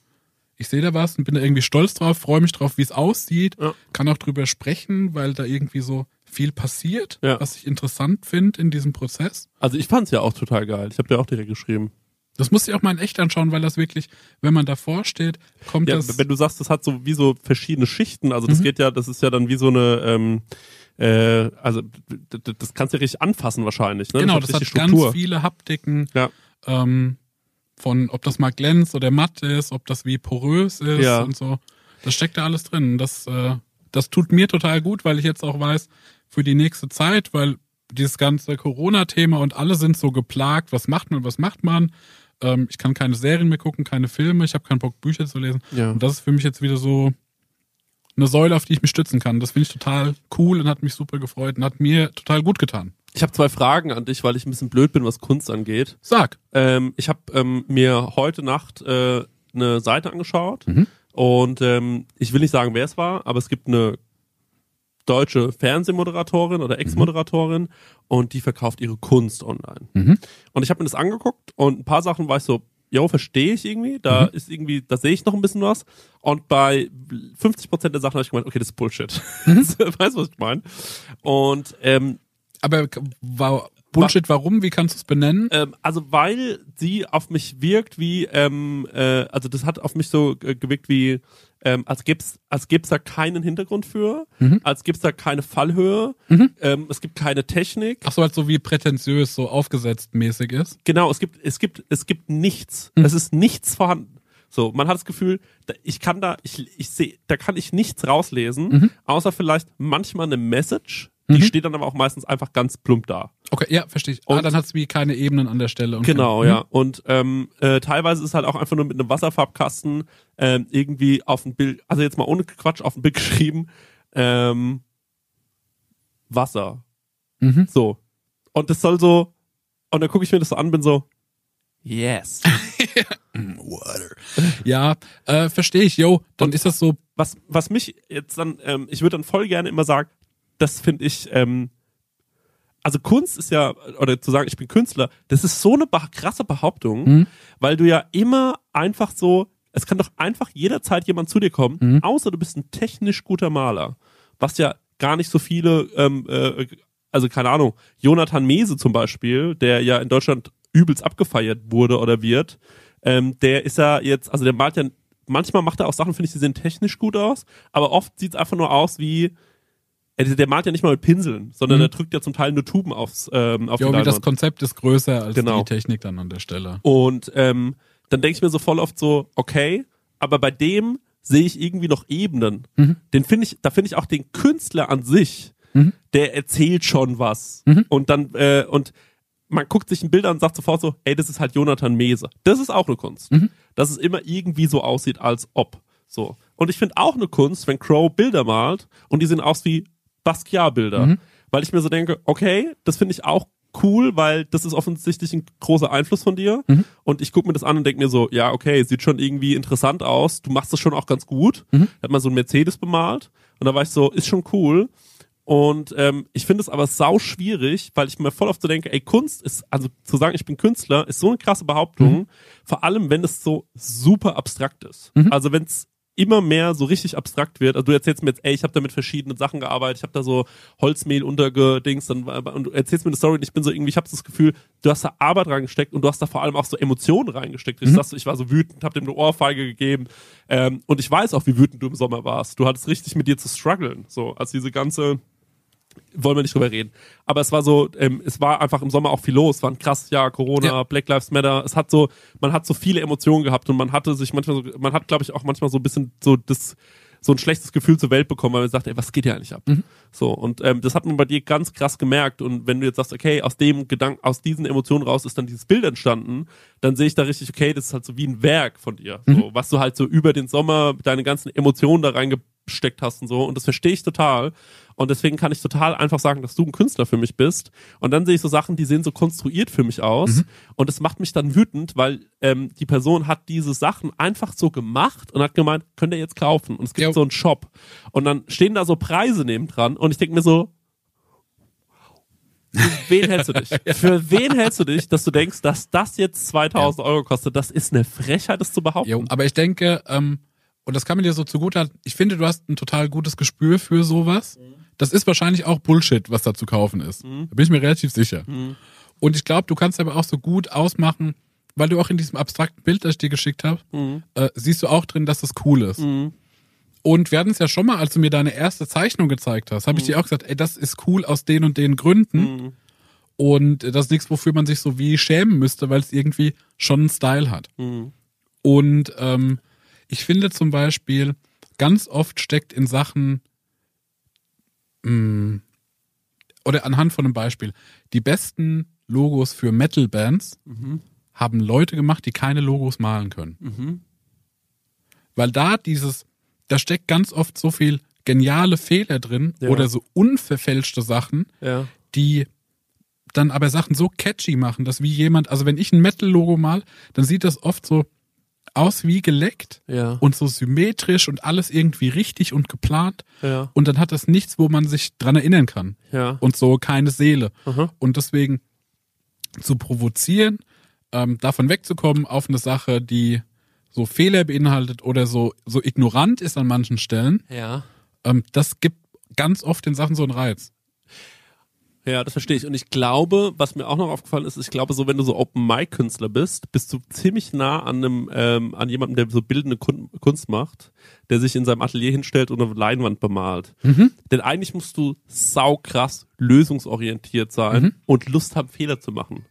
ich sehe da was und bin da irgendwie stolz drauf, freue mich drauf, wie es aussieht, Ja. kann auch drüber sprechen, weil da irgendwie so viel passiert, Ja. was ich interessant finde in diesem Prozess. Also ich fand's ja auch total geil. Ich habe dir auch direkt geschrieben. Das muss ich auch mal in echt anschauen, weil das wirklich, wenn man davor steht, kommt Ja, das. wenn du sagst, das hat so wie so verschiedene Schichten, also das geht ja, das ist ja dann wie so eine, ähm, äh, also das kannst du ja richtig anfassen wahrscheinlich. Ne? genau, das hat richtig ganz viele Haptiken. Ja. Ähm, von ob das mal glänzt oder matt ist, ob das wie porös ist Ja. und so. Das steckt da alles drin. Das, äh, das tut mir total gut, weil ich jetzt auch weiß, für die nächste Zeit, weil dieses ganze Corona-Thema und alle sind so geplagt, was macht man, was macht man. Ähm, ich kann keine Serien mehr gucken, keine Filme, ich habe keinen Bock, Bücher zu lesen. Ja. Und das ist für mich jetzt wieder so eine Säule, auf die ich mich stützen kann. Das finde ich total cool und hat mich super gefreut und hat mir total gut getan. Ich habe zwei Fragen an dich, weil ich ein bisschen blöd bin, was Kunst angeht. Sag. Ähm, ich habe ähm, mir heute Nacht äh, eine Seite angeschaut Mhm. und ähm, ich will nicht sagen, wer es war, aber es gibt eine deutsche Fernsehmoderatorin oder Ex-Moderatorin und die verkauft ihre Kunst online. Mhm. Und ich habe mir das angeguckt und ein paar Sachen war ich so, jo, verstehe ich irgendwie, da ist irgendwie, da sehe ich noch ein bisschen was. Und bei 50% der Sachen habe ich gemeint, okay, das ist Bullshit. weißt du, was ich meine? Und ähm, Aber war Bullshit, warum? Wie kannst du es benennen? ähm, also weil sie auf mich wirkt wie, ähm, äh, also das hat auf mich so äh, gewirkt wie, ähm, als gibt's, als gibt's da keinen Hintergrund für, als gibt's da keine Fallhöhe, ähm, es gibt keine Technik. Ach so, halt so wie prätentiös, so aufgesetzt mäßig ist. Genau, es gibt, es gibt, es gibt nichts. Es ist nichts vorhanden. So, man hat das Gefühl, da- ich kann da, ich, ich sehe, da kann ich nichts rauslesen, außer vielleicht manchmal eine Message. Die steht dann aber auch meistens einfach ganz plump da. Okay, ja, verstehe ich. ah, Und- dann hat es wie keine Ebenen an der Stelle. Okay. Genau, Mhm. ja. Und ähm, äh, teilweise ist halt auch einfach nur mit einem Wasserfarbkasten ähm, irgendwie auf ein Bild, also jetzt mal ohne Quatsch auf ein Bild geschrieben, ähm, Wasser. Mhm. So. Und das soll so, und dann gucke ich mir das so an, bin so, yes. Ja, äh, verstehe ich, yo. Dann ist das so, was, was mich jetzt dann, ähm, ich würde dann voll gerne immer sagen, das finde ich, ähm, also Kunst ist ja, oder zu sagen, ich bin Künstler, das ist so eine krasse Behauptung, Mhm. weil du ja immer einfach so, es kann doch einfach jederzeit jemand zu dir kommen, Mhm. außer du bist ein technisch guter Maler, was ja gar nicht so viele, ähm, äh, also keine Ahnung, Jonathan Mese zum Beispiel, der ja in Deutschland übelst abgefeiert wurde oder wird, ähm, der ist ja jetzt, also der malt ja, manchmal macht er auch Sachen, finde ich, die sehen technisch gut aus, aber oft sieht es einfach nur aus wie, äh, der malt ja nicht mal mit Pinseln, sondern Mhm. er drückt ja zum Teil nur Tuben aufs, ähm, auf yo, die das. Konzept ist größer als Genau. die Technik dann an der Stelle. Und ähm, dann denke ich mir so voll oft so, okay, aber bei dem sehe ich irgendwie noch Ebenen. Mhm. Den finde ich, da finde ich auch den Künstler an sich, Mhm. der erzählt schon was. Mhm. Und dann, äh, und man guckt sich ein Bild an und sagt sofort so, ey, das ist halt Jonathan Mese. Das ist auch eine Kunst. Mhm. Dass es immer irgendwie so aussieht, als ob. So. Und ich finde auch eine Kunst, wenn Crow Bilder malt und die sehen aus wie Basquiat-Bilder. Mhm. Weil ich mir so denke, okay, das finde ich auch cool, weil das ist offensichtlich ein großer Einfluss von dir. Mhm. Und ich gucke mir das an und denke mir so, ja, okay, sieht schon irgendwie interessant aus. Du machst das schon auch ganz gut. Mhm. Hat mal so ein Mercedes bemalt. Und da war ich so, ist schon cool. Und ähm, ich finde es aber sau schwierig, weil ich mir voll oft so denke, ey, Kunst ist, also zu sagen, ich bin Künstler, ist so eine krasse Behauptung, Mhm. vor allem wenn es so super abstrakt ist. Mhm. Also wenn es immer mehr so richtig abstrakt wird. Also du erzählst mir jetzt, ey, ich habe da mit verschiedenen Sachen gearbeitet, ich habe da so Holzmehl untergedings dann, und du erzählst mir eine Story und ich bin so irgendwie, ich habe das Gefühl, du hast da Arbeit reingesteckt und du hast da vor allem auch so Emotionen reingesteckt. Ich, Mhm. sagst, so, ich war so wütend, habe dem eine Ohrfeige gegeben ähm, und ich weiß auch, wie wütend du im Sommer warst. Du hattest richtig mit dir zu strugglen, so als diese ganze wollen wir nicht drüber reden. Aber es war so, ähm, es war einfach im Sommer auch viel los. Es war ein krasses Jahr, Corona, Ja. Black Lives Matter. Es hat so, man hat so viele Emotionen gehabt und man hatte sich manchmal so, man hat, glaube ich, auch manchmal so ein bisschen so das, so ein schlechtes Gefühl zur Welt bekommen, weil man sagt, ey, was geht hier eigentlich ab? Mhm. So, und ähm, das hat man bei dir ganz krass gemerkt. Und wenn du jetzt sagst, okay, aus dem Gedanken, aus diesen Emotionen raus ist dann dieses Bild entstanden, dann sehe ich da richtig, okay, das ist halt so wie ein Werk von dir. So, Mhm. was du halt so über den Sommer, deine ganzen Emotionen da reinge reingesteckt hast und so. Und das verstehe ich total. Und deswegen kann ich total einfach sagen, dass du ein Künstler für mich bist. Und dann sehe ich so Sachen, die sehen so konstruiert für mich aus. Mhm. Und es macht mich dann wütend, weil ähm, die Person hat diese Sachen einfach so gemacht und hat gemeint, könnt ihr jetzt kaufen. Und es gibt jo. so einen Shop. Und dann stehen da so Preise neben dran. Und ich denke mir so, für wen hältst du dich? Für wen hältst du dich, dass du denkst, dass das jetzt 2000 ja. Euro kostet? Das ist eine Frechheit, das zu behaupten. Jo, aber ich denke, ähm, und das kann man dir so zugute halten, ich finde, du hast ein total gutes Gespür für sowas. Mhm. Das ist wahrscheinlich auch Bullshit, was da zu kaufen ist. Mhm. Da bin ich mir relativ sicher. Mhm. Und ich glaube, du kannst aber auch so gut ausmachen, weil du auch in diesem abstrakten Bild, das ich dir geschickt habe, mhm. äh, siehst du auch drin, dass das cool ist. Mhm. Und wir hatten es ja schon mal, als du mir deine erste Zeichnung gezeigt hast, habe ich mhm. dir auch gesagt, ey, das ist cool aus den und den Gründen. Und das ist nichts, wofür man sich so wie schämen müsste, weil es irgendwie schon einen Style hat. Und ähm, ich finde zum Beispiel, ganz oft steckt in Sachen, mh, mm, oder anhand von einem Beispiel, die besten Logos für Metal-Bands mhm. haben Leute gemacht, die keine Logos malen können. Mhm. Weil da dieses da steckt ganz oft so viel geniale Fehler drin ja. oder so unverfälschte Sachen, ja. die dann aber Sachen so catchy machen, dass wie jemand, also wenn ich ein Metal-Logo mal, dann sieht das oft so aus wie geleckt ja. und so symmetrisch und alles irgendwie richtig und geplant. Ja. Und dann hat das nichts, wo man sich dran erinnern kann. Ja. Und so keine Seele. Aha. Und deswegen zu provozieren, ähm, davon wegzukommen auf eine Sache, die so Fehler beinhaltet oder so, so ignorant ist an manchen Stellen, ja. ähm, das gibt ganz oft den Sachen so einen Reiz. Ja, das verstehe ich. Und ich glaube, was mir auch noch aufgefallen ist, ich glaube, so wenn du so Open-Mic-Künstler bist, bist du ziemlich nah an einem, ähm, an jemandem, der so bildende Kunst macht, der sich in seinem Atelier hinstellt und eine Leinwand bemalt. Mhm. Denn eigentlich musst du saukrass lösungsorientiert sein mhm. und Lust haben, Fehler zu machen.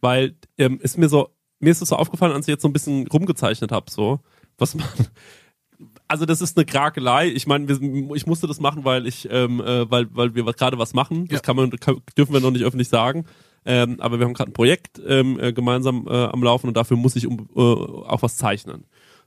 Weil ähm, ist mir so, mir ist es so aufgefallen, als ich jetzt so ein bisschen rumgezeichnet habe, so, was man. Also das ist eine Krakelei. Ich meine, ich musste das machen, weil ich, ähm, äh, weil, weil wir gerade was machen. Das ja. kann man, kann, dürfen wir noch nicht öffentlich sagen. Ähm, aber wir haben gerade ein Projekt ähm, äh, gemeinsam äh, am Laufen und dafür muss ich um, äh, auch was zeichnen.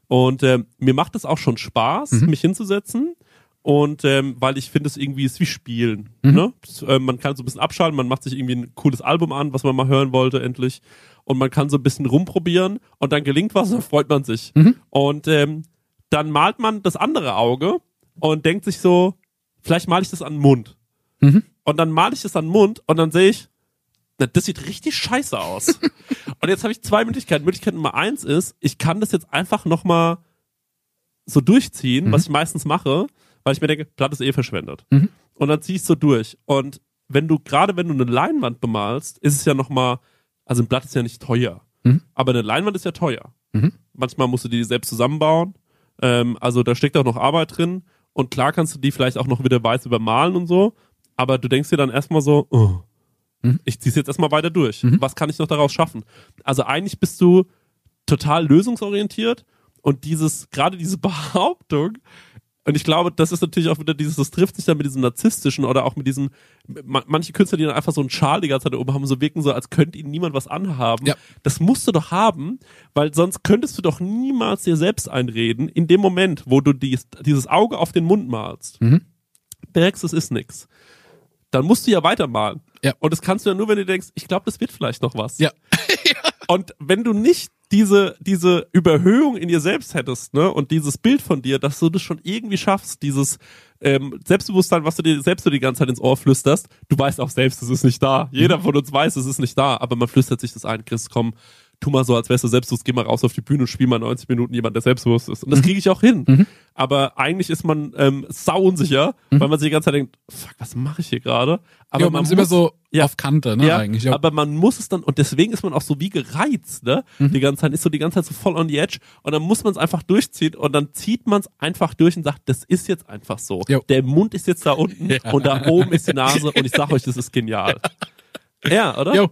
Und äh, mir macht es auch schon Spaß, mhm. mich hinzusetzen. Und ähm, weil ich finde, es irgendwie ist wie Spielen. Mhm. Ne? Das, äh, man kann so ein bisschen abschalten, man macht sich irgendwie ein cooles Album an, was man mal hören wollte, endlich und man kann so ein bisschen rumprobieren und dann gelingt was, dann freut man sich. Mhm. Und ähm, dann malt man das andere Auge und denkt sich so, vielleicht male ich das an den Mund. Mhm. Und dann male ich das an den Mund und dann sehe ich, na, das sieht richtig scheiße aus. und jetzt habe ich zwei Möglichkeiten. Möglichkeit Nummer eins ist, ich kann das jetzt einfach nochmal so durchziehen, mhm. was ich meistens mache, weil ich mir denke, Blatt ist eh verschwendet. Mhm. Und dann ziehe ich es so durch. Und wenn du, gerade wenn du eine Leinwand bemalst, ist es ja nochmal also ein Blatt ist ja nicht teuer. Mhm. Aber eine Leinwand ist ja teuer. Mhm. Manchmal musst du die selbst zusammenbauen. Ähm, also da steckt auch noch Arbeit drin. Und klar kannst du die vielleicht auch noch wieder weiß übermalen und so. Aber du denkst dir dann erstmal so, oh, mhm. ich zieh's jetzt erstmal weiter durch. Mhm. Was kann ich noch daraus schaffen? Also eigentlich bist du total lösungsorientiert und dieses, gerade diese Behauptung, und ich glaube, das ist natürlich auch wieder dieses, das trifft sich dann mit diesem narzisstischen oder auch mit diesen, manche Künstler, die dann einfach so einen Schal die ganze Zeit oben haben, so wirken so, als könnte ihnen niemand was anhaben. Ja. Das musst du doch haben, weil sonst könntest du doch niemals dir selbst einreden, in dem Moment, wo du dies, dieses Auge auf den Mund malst, mhm. merkst, es ist nix. Dann musst du ja weitermalen. Ja. Und das kannst du ja nur, wenn du denkst, ich glaube, das wird vielleicht noch was. Ja. Und wenn du nicht diese, diese Überhöhung in dir selbst hättest, ne, und dieses Bild von dir, dass du das schon irgendwie schaffst, dieses ähm, Selbstbewusstsein, was du dir selbst so die ganze Zeit ins Ohr flüsterst, du weißt auch selbst, es ist nicht da. Jeder mhm. von uns weiß, es ist nicht da, aber man flüstert sich das ein, Chris, komm, tu mal so, als wärst du selbstbewusst, geh mal raus auf die Bühne und spiel mal 90 Minuten jemand, der selbstbewusst ist. Und das mhm. kriege ich auch hin. Mhm. Aber eigentlich ist man ähm, sau unsicher, mhm. weil man sich die ganze Zeit denkt, fuck, was mache ich hier gerade? Aber ja, man, man ist muss, immer so ja, auf Kante, ne, ja, eigentlich. Ja. Aber man muss es dann, und deswegen ist man auch so wie gereizt, ne? Mhm. Die ganze Zeit, ist so die ganze Zeit so voll on the edge. Und dann muss man es einfach durchziehen und dann zieht man es einfach durch und sagt, das ist jetzt einfach so. Jo. Der Mund ist jetzt da unten ja. und da oben ist die Nase und ich sag euch, das ist genial. Ja, oder? Jo.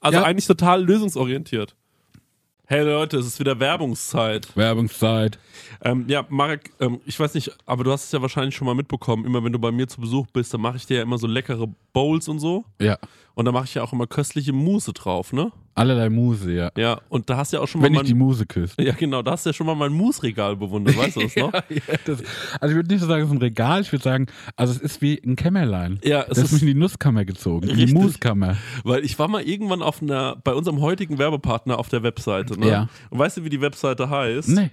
Also ja. eigentlich total lösungsorientiert. Hey Leute, es ist wieder Werbungszeit. Werbungszeit. Ähm, ja, Marek, ähm, ich weiß nicht, aber du hast es ja wahrscheinlich schon mal mitbekommen. Immer wenn du bei mir zu Besuch bist, dann mache ich dir ja immer so leckere Bowls und so. Ja. Und da mache ich ja auch immer köstliche Mousse drauf, ne? Allerlei Muse, ja. Ja, und da hast du ja auch schon Wenn mal ich die mein, Muse küsst. Ja, genau, da hast du ja schon mal mein Mousse-Regal bewundert, weißt du das noch? Ja, das, also ich würde nicht so sagen, es ist ein Regal, ich würde sagen, also es ist wie ein Kämmerlein. Ja, es das ist mich in die Nusskammer gezogen, in die Richtig. Muskammer. Weil ich war mal irgendwann auf einer, bei unserem heutigen Werbepartner auf der Webseite, ne? Ja. Und weißt du, wie die Webseite heißt? Nee.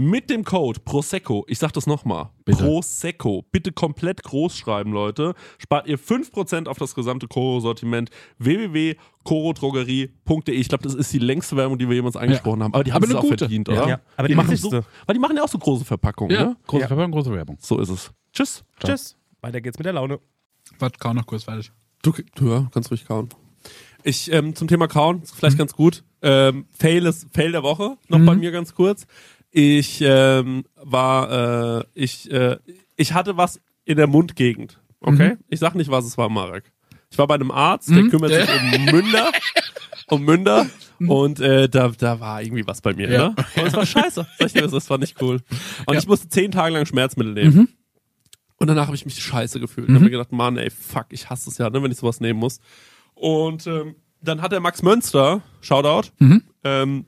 mit dem Code Prosecco, ich sag das nochmal. Prosecco, bitte komplett groß schreiben, Leute, spart ihr 5% auf das gesamte Koro-Sortiment www.korodrogerie.de. Ich glaube, das ist die längste Werbung, die wir jemals angesprochen haben, aber die haben es auch gute. verdient, Ja. oder? Ja, aber die machen wichtigste. so, weil die machen ja auch so große Verpackungen, Ja, ne? große Ja. Verpackung, große Werbung. So ist es. Tschüss. Tschüss. Weiter geht's mit der Laune. Warte, kaum noch kurz fertig. Du, du ja, kannst ruhig kauen. Ich, ähm, zum Thema kauen, ist vielleicht ganz gut. Ähm, Fail, ist, Fail der Woche, noch bei mir ganz kurz. Ich ähm, war, äh, ich, äh, ich hatte was in der Mundgegend. Okay? Ich sag nicht, was es war, Marek. Ich war bei einem Arzt, der kümmert sich um Münder. Um Münder. Und äh, da, da war irgendwie was bei mir, Ja. ne? Und es war scheiße. Sag ich dir, das war nicht cool. Und Ja. ich musste zehn Tage lang Schmerzmittel nehmen. Und danach habe ich mich scheiße gefühlt. Und habe mir gedacht, Mann, ey, fuck, ich hasse es ja, ne, wenn ich sowas nehmen muss. Und ähm, dann hat der Max Mönster, Shoutout, ähm,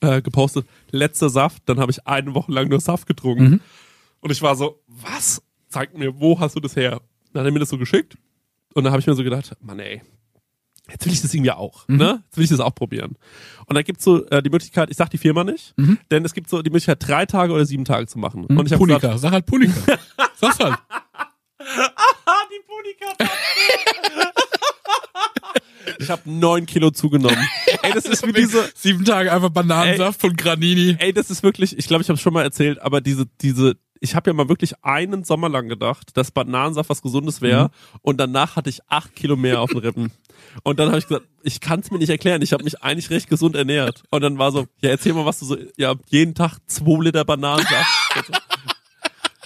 äh, gepostet, letzter Saft. Dann habe ich eine Woche lang nur Saft getrunken. Und ich war so, was? Zeig mir, wo hast du das her? Dann hat er mir das so geschickt. Und dann habe ich mir so gedacht, Mann, ey, jetzt will ich das irgendwie auch, ne? Jetzt will ich das auch probieren. Und dann gibt's so äh, die Möglichkeit, ich sag die Firma nicht, denn es gibt so die Möglichkeit, drei Tage oder sieben Tage zu machen. Und ich gesagt, Punika. Sag halt Punika. Sag's halt. ah, die Punika Ich habe neun Kilo zugenommen. Ey, das ist wie diese, Sieben Tage einfach Bananensaft von Granini. ey, das ist wirklich, ich glaube, ich habe schon mal erzählt, aber diese, diese, ich habe ja mal wirklich einen Sommer lang gedacht, dass Bananensaft was Gesundes wäre und danach hatte ich acht Kilo mehr auf den Rippen. Und dann habe ich gesagt, ich kann es mir nicht erklären. Ich habe mich eigentlich recht gesund ernährt. Und dann war so, ja, erzähl mal, was du so, ja, jeden Tag zwei Liter Bananensaft.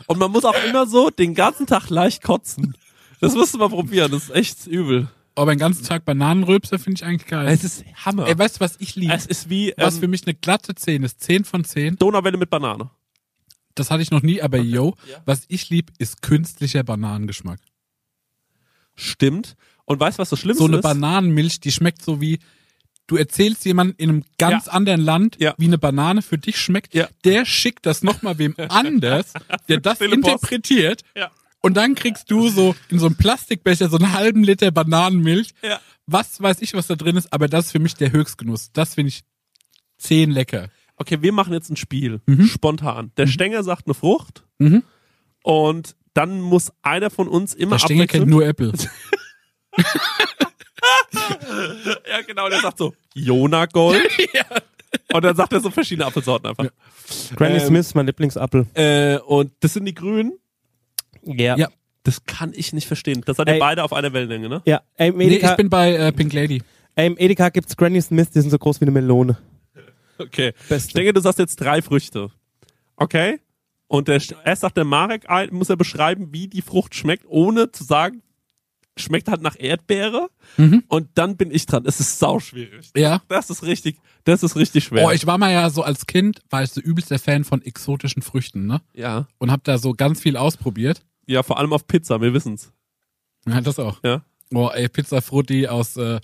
Und man muss auch immer so den ganzen Tag leicht kotzen. Das musst du mal probieren. Das ist echt übel. Aber den ganzen Tag Bananenrülpser finde ich eigentlich geil. Es ist Hammer. Ey, weißt du, was ich liebe? Es ist wie Was ähm, für mich eine glatte 10 ist. 10 von 10. Donauwelle mit Banane. Das hatte ich noch nie, aber yo, Ja. was ich liebe, ist künstlicher Bananengeschmack. Stimmt. Und weißt du, was das Schlimmste So eine ist? Bananenmilch, die schmeckt so wie, du erzählst jemandem in einem ganz Ja. anderen Land, Ja. wie eine Banane für dich schmeckt. Ja. Der schickt das nochmal wem anders, der das interpretiert. Ja. Und dann kriegst du so in so einem Plastikbecher so einen halben Liter Bananenmilch. Ja. Was weiß ich, was da drin ist, aber das ist für mich der Höchstgenuss. Das finde ich zehn lecker. Okay, wir machen jetzt ein Spiel. Mhm. Spontan. Der Stänger sagt eine Frucht. Mhm. Und dann muss einer von uns immer Der Stänger kennt nur Apple. Ja, genau, der sagt so, Jona Gold. Und dann sagt er so verschiedene Apfelsorten einfach. Granny Ähm, Smith ist mein Lieblingsapfel. Äh, und das sind die Grünen. Ja. Ja. Das kann ich nicht verstehen. Das seid ihr Ey. beide auf einer Wellenlänge, ne? Ja, ey, im Nee, Edeka, ich bin bei äh, Pink Lady. ey, im Edeka gibt's Granny Smith, die sind so groß wie eine Melone. Okay. Ich Beste. denke, du sagst jetzt drei Früchte. Okay? Und der, erst sagt der Marek, ein- muss er beschreiben, wie die Frucht schmeckt, ohne zu sagen, schmeckt halt nach Erdbeere. Mhm. Und dann bin ich dran. Es ist sauschwierig. Ja. Das ist richtig, das ist richtig schwer. Oh, ich war mal ja so als Kind, war ich so übelst der Fan von exotischen Früchten, ne? ja. Und hab da so ganz viel ausprobiert. Ja, vor allem auf Pizza, wir wissen's. Ja, das auch. Ja. Oh, ey, Pizza Frutti aus äh,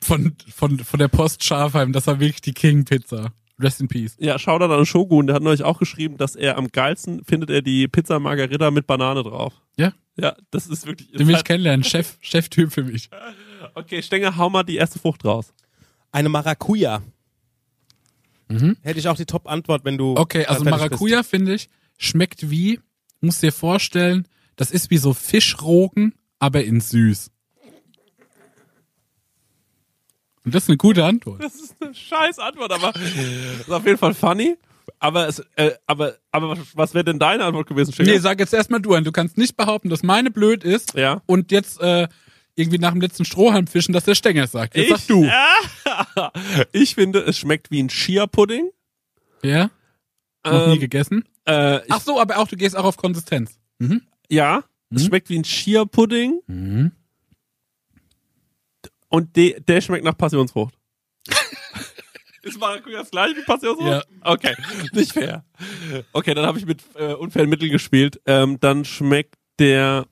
von, von, von der Post Schafheim, das war wirklich die King-Pizza. Rest in Peace. Ja, schau da an Shogun, der hat neulich auch geschrieben, dass er am geilsten findet er die Pizza Margarita mit Banane drauf. Ja, Ja, das ist wirklich. den will ich kennenlernen. Chef, Cheftyp für mich. okay, Stenger, hau mal die erste Frucht raus. Eine Maracuja. Hätte ich auch die Top-Antwort, wenn du. Okay, also Maracuja, finde ich, schmeckt wie, musst dir vorstellen, das ist wie so Fischrogen, aber in süß. Und das ist eine gute Antwort. Das ist eine scheiß Antwort, aber ist auf jeden Fall funny. Aber es, äh, aber, aber was, wäre denn deine Antwort gewesen, Stenger? Nee, sag jetzt erstmal du an. Du kannst nicht behaupten, dass meine blöd ist Ja. und jetzt äh, irgendwie nach dem letzten Strohhalm fischen, dass der Stänger sagt. Jetzt ich, sag du. Ja. Ich finde, es schmeckt wie ein Chia-Pudding. Ja? Noch nie Ähm, gegessen? Äh, Ach so, aber auch du gehst auch auf Konsistenz. Mhm. ja, es schmeckt wie ein Chia-Pudding. Mhm. Und de, der schmeckt nach Passionsfrucht. Ist Maracuja das gleiche wie Passionsfrucht? Ja. Okay, nicht fair. Okay, dann habe ich mit äh, unfairen Mitteln gespielt. Ähm, dann schmeckt der,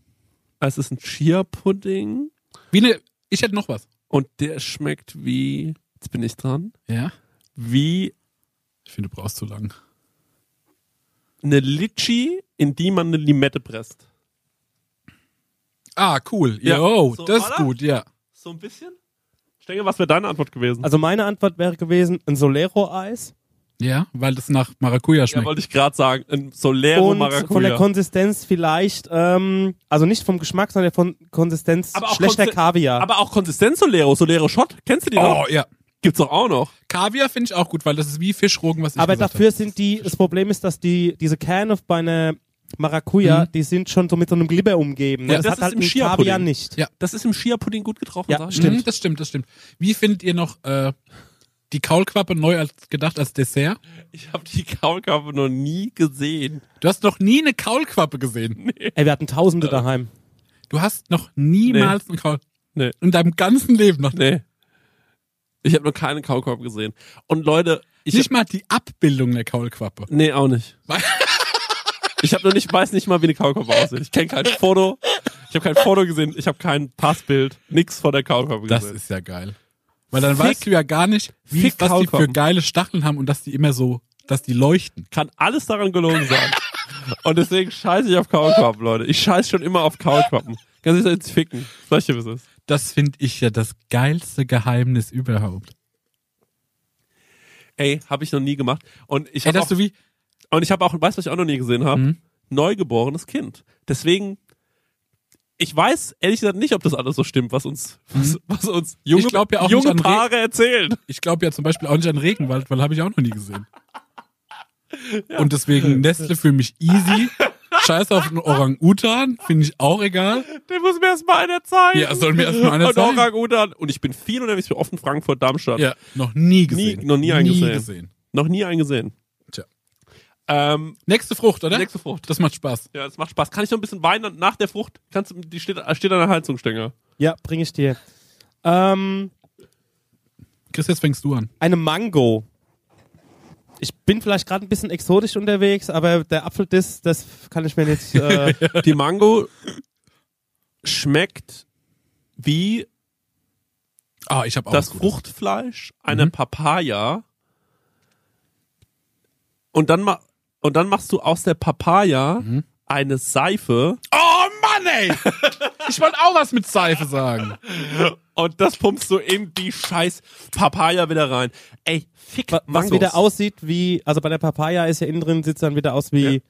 es ist ein Chia-Pudding Wie eine, ich hätte noch was. und der schmeckt wie, jetzt bin ich dran, Ja? wie Ich finde, du brauchst zu lang. Eine Litschi, in die man eine Limette presst. Ah, cool. Ja. Jo, So, das ist gut, ja. So ein bisschen? Ich denke, was wäre deine Antwort gewesen? Also meine Antwort wäre gewesen, ein Solero-Eis. Ja, weil das nach Maracuja ja, schmeckt. wollte ich gerade sagen. Ein Solero Und Maracuja. von der Konsistenz vielleicht, ähm, also nicht vom Geschmack, sondern von Konsistenz Aber auch schlechter Konsi- Kaviar. Aber auch Konsistenz Solero, Solero Shot. Kennst du die noch? oh, ja. Gibt's doch auch noch. Kaviar finde ich auch gut, weil das ist wie Fischrogen, was ich Aber dafür habe. sind die, das Problem ist, dass die, diese Kerne bei einer Maracuja, die sind schon so mit so einem Glibber umgeben. Ne? Ja, das, das hat ist halt im ein Chia-Pudding. Kaviar nicht. Ja. Das ist im Chia-Pudding gut getroffen. Ja, stimmt. Mhm, das stimmt, das stimmt. Wie findet ihr noch äh, die Kaulquappe neu als gedacht als Dessert? Ich habe die Kaulquappe noch nie gesehen. Du hast noch nie eine Kaulquappe gesehen. Ey, wir hatten Tausende daheim. Du hast noch niemals eine Kaul Nee. in deinem ganzen Leben noch Nee. Ich habe noch keine Kaulquappe gesehen. Und Leute, ich nicht hab, mal die Abbildung der Kaulquappe. Nee, auch nicht. Ich habe noch nicht, weiß nicht mal, wie eine Kaulquappe aussieht. Ich kenne kein Foto. Ich habe kein Foto gesehen. Ich habe kein Passbild. Nix von der Kaulquappe Das gesehen. ist ja geil. Weil dann Fick- weißt du ja gar nicht, wie, was die für geile Stacheln haben und dass die immer so, dass die leuchten. Kann alles daran gelogen sein. Und deswegen scheiße ich auf Kaulquappen, Leute. Ich scheiße schon immer auf Kaulquappen. Kannst du jetzt ficken. Dir, was es ist. Das finde ich ja das geilste Geheimnis überhaupt. Ey, habe ich noch nie gemacht. Und ich habe auch, du wie, und ich habe auch, weißt du, was ich auch noch nie gesehen habe? Mhm. Neugeborenes Kind. Deswegen, ich weiß ehrlich gesagt nicht, ob das alles so stimmt, was uns, was, was uns junge, Mhm. Ja auch junge nicht an Re- Paare erzählen. ich glaube ja zum Beispiel auch nicht an Regenwald, weil habe ich auch noch nie gesehen. Und deswegen Nestle für mich easy, Scheiß auf einen Orang-Utan, finde ich auch egal. Der muss mir erstmal einer zeigen. Ja, soll mir erst mal einer Und zeigen. Orang-Utan. Und ich bin viel unterwegs für offen Frankfurt, Darmstadt. Ja, noch nie gesehen. noch nie einen nie gesehen. gesehen. Noch nie einen gesehen. Tja. Ähm, Nächste Frucht, oder? nächste Frucht. Das macht Spaß. Ja, das macht Spaß. Kann ich noch ein bisschen weinen nach der Frucht? Kannst du, die steht, steht an der Heizungsstänger. Ja, bringe ich dir. Ähm, Chris, jetzt fängst du an. eine Mango. Ich bin vielleicht gerade ein bisschen exotisch unterwegs, aber der Apfeldiss, das kann ich mir nicht. Äh, Die Mango schmeckt wie Ah, ich habe auch das. Fruchtfleisch einer Mhm. Papaya. Und dann, ma und dann machst du aus der Papaya Mhm. eine Seife Oh ey! ich wollte auch was mit Seife sagen. und das pumpst du in die scheiß Papaya wieder rein. Ey, fick wa- was Mangos. wieder aussieht wie, also bei der Papaya ist ja innen drin, sieht dann wieder aus wie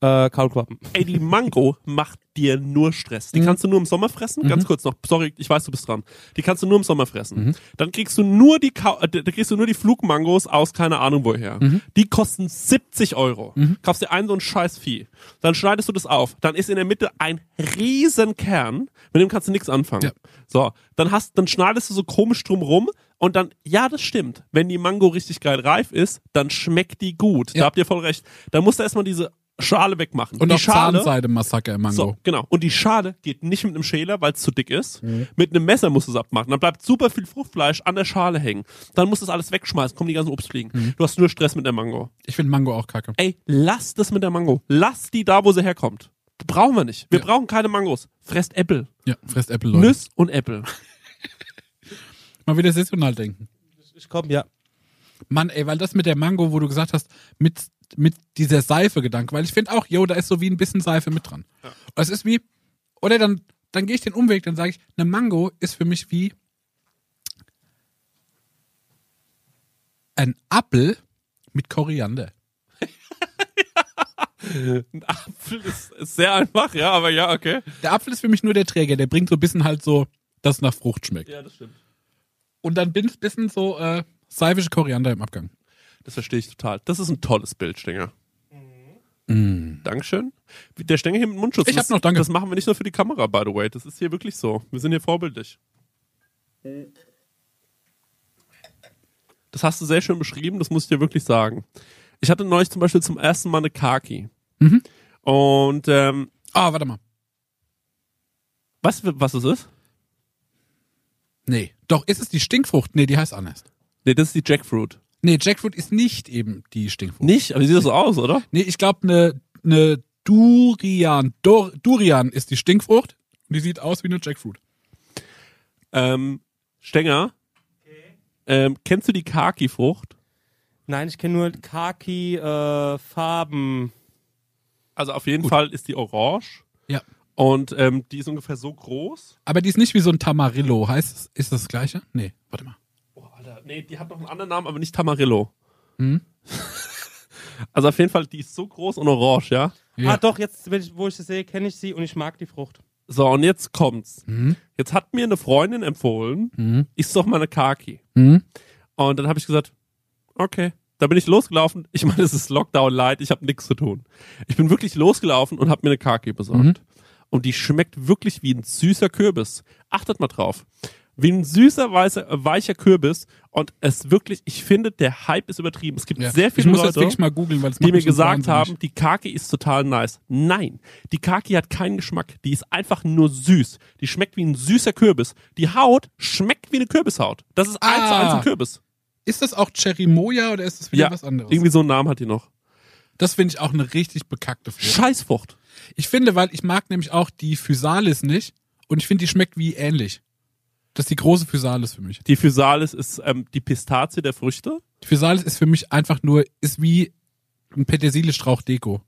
äh, Kaulquappen. Ey, die Mango macht dir nur Stress. Mhm. Die kannst du nur im Sommer fressen. Ganz kurz noch, sorry, ich weiß, du bist dran. Die kannst du nur im Sommer fressen. Mhm. Dann kriegst du nur die Kau äh, da kriegst du nur die Flugmangos aus keine Ahnung woher. Mhm. Die kosten 70 Euro. Kaufst dir einen so ein scheiß Vieh. Dann schneidest du das auf. Dann ist in der Mitte ein riesen Kern. Mit dem kannst du nichts anfangen. Ja. So, dann hast, dann schneidest du so komisch drum rum und dann, ja, das stimmt. Wenn die Mango richtig geil reif ist, dann schmeckt die gut. Ja. Da habt ihr voll recht. Da musst du erstmal diese Schale wegmachen. Und die auch Schale, Zahnseide-Massaker im Mango. so, genau. Und die Schale geht nicht mit einem Schäler, weil es zu dick ist. Mhm. Mit einem Messer musst du es abmachen. Dann bleibt super viel Fruchtfleisch an der Schale hängen. Dann musst du das alles wegschmeißen, kommen die ganzen Obstfliegen. Mhm. Du hast nur Stress mit der Mango. Ich finde Mango auch kacke. Ey, lass das mit der Mango. Lass die da, wo sie herkommt. Brauchen wir nicht. Wir Ja. brauchen keine Mangos. Fresst Äpfel. Ja, fresst Apple, Leute. Nüss und Äpfel. Mal wieder saisonal denken. Ich komme, ja. Mann, ey, weil das mit der Mango, wo du gesagt hast, mit, mit dieser Seife-Gedanke, weil ich finde auch, yo, da ist so wie ein bisschen Seife mit dran. Und es ist wie, oder dann, dann gehe ich den Umweg, dann sage ich, eine Mango ist für mich wie ein Apfel mit Koriander. Ein Apfel ist, ist sehr einfach, ja, aber ja, okay. Der Apfel ist für mich nur der Träger, der bringt so ein bisschen halt so, dass es nach Frucht schmeckt. Ja, das stimmt. Und dann bin ein bisschen so äh, seifische Koriander im Abgang. Das verstehe ich total. Das ist ein tolles Bild, Stenger. Mm. Dankeschön. Der Stenger hier mit Mundschutz. Ich hab das, noch, danke. Das machen wir nicht nur für die Kamera, by the way. Das ist hier wirklich so. Wir sind hier vorbildlich. Das hast du sehr schön beschrieben, das muss ich dir wirklich sagen. Ich hatte neulich zum Beispiel zum ersten Mal eine Kaki. Mhm. Und ähm, Ah, warte mal. weißt du, was es ist? Nee. Doch, ist es die Stinkfrucht? Nee, die heißt anders. Nee, das ist die Jackfruit. Nee, Jackfruit ist nicht eben die Stinkfrucht. Nicht? Aber sieht das so aus, oder? Nee, ich glaube, eine ne Durian. Dur, Durian ist die Stinkfrucht. Und die sieht aus wie eine Jackfruit. Ähm, Stenger, ähm, kennst du die Kaki-Frucht? Nein, ich kenne nur Khaki äh, Farben. Also auf jeden Fall ist die orange Ja. und ähm, die ist ungefähr so groß. Aber die ist nicht wie so ein Tamarillo. Heißt es, ist das das gleiche? Nee, warte mal. Nee, die hat noch einen anderen Namen, aber nicht Tamarillo. Hm? Also auf jeden Fall, die ist so groß und orange, ja? Ja. Ah, doch, jetzt, wenn ich, wo ich sie sehe, kenne ich sie und ich mag die Frucht. So, und jetzt kommt's. Mhm. Jetzt hat mir eine Freundin empfohlen, Mhm. isst doch mal eine Kaki. Mhm. Und dann habe ich gesagt, okay. Da bin ich losgelaufen. Ich meine, es ist Lockdown light, ich habe nichts zu tun. Ich bin wirklich losgelaufen und habe mir eine Kaki besorgt. Mhm. Und die schmeckt wirklich wie ein süßer Kürbis. Achtet mal drauf. Wie ein süßer, weißer, äh, weicher Kürbis. Und es wirklich, ich finde, der Hype ist übertrieben. Es gibt Ja. sehr viele Leute googeln, die mir gesagt wahnsinnig. haben, die Kaki ist total nice. Nein, die Kaki hat keinen Geschmack. Die ist einfach nur süß. Die schmeckt wie ein süßer Kürbis. Die Haut schmeckt wie eine Kürbishaut. Das ist eins zu Ah. eins ein Kürbis. Ist das auch Cherry Moja oder ist das wieder Ja, was anderes? irgendwie so einen Namen hat die noch. Das finde ich auch eine richtig bekackte Frucht. Scheißfrucht. Ich finde, weil ich mag nämlich auch die Physalis nicht und ich finde, die schmeckt wie ähnlich. Das ist die große Physalis für mich. Die Physalis ist ähm, die Pistazie der Früchte. Die Physalis ist für mich einfach nur, ist wie ein Petersiliestrauch Deko.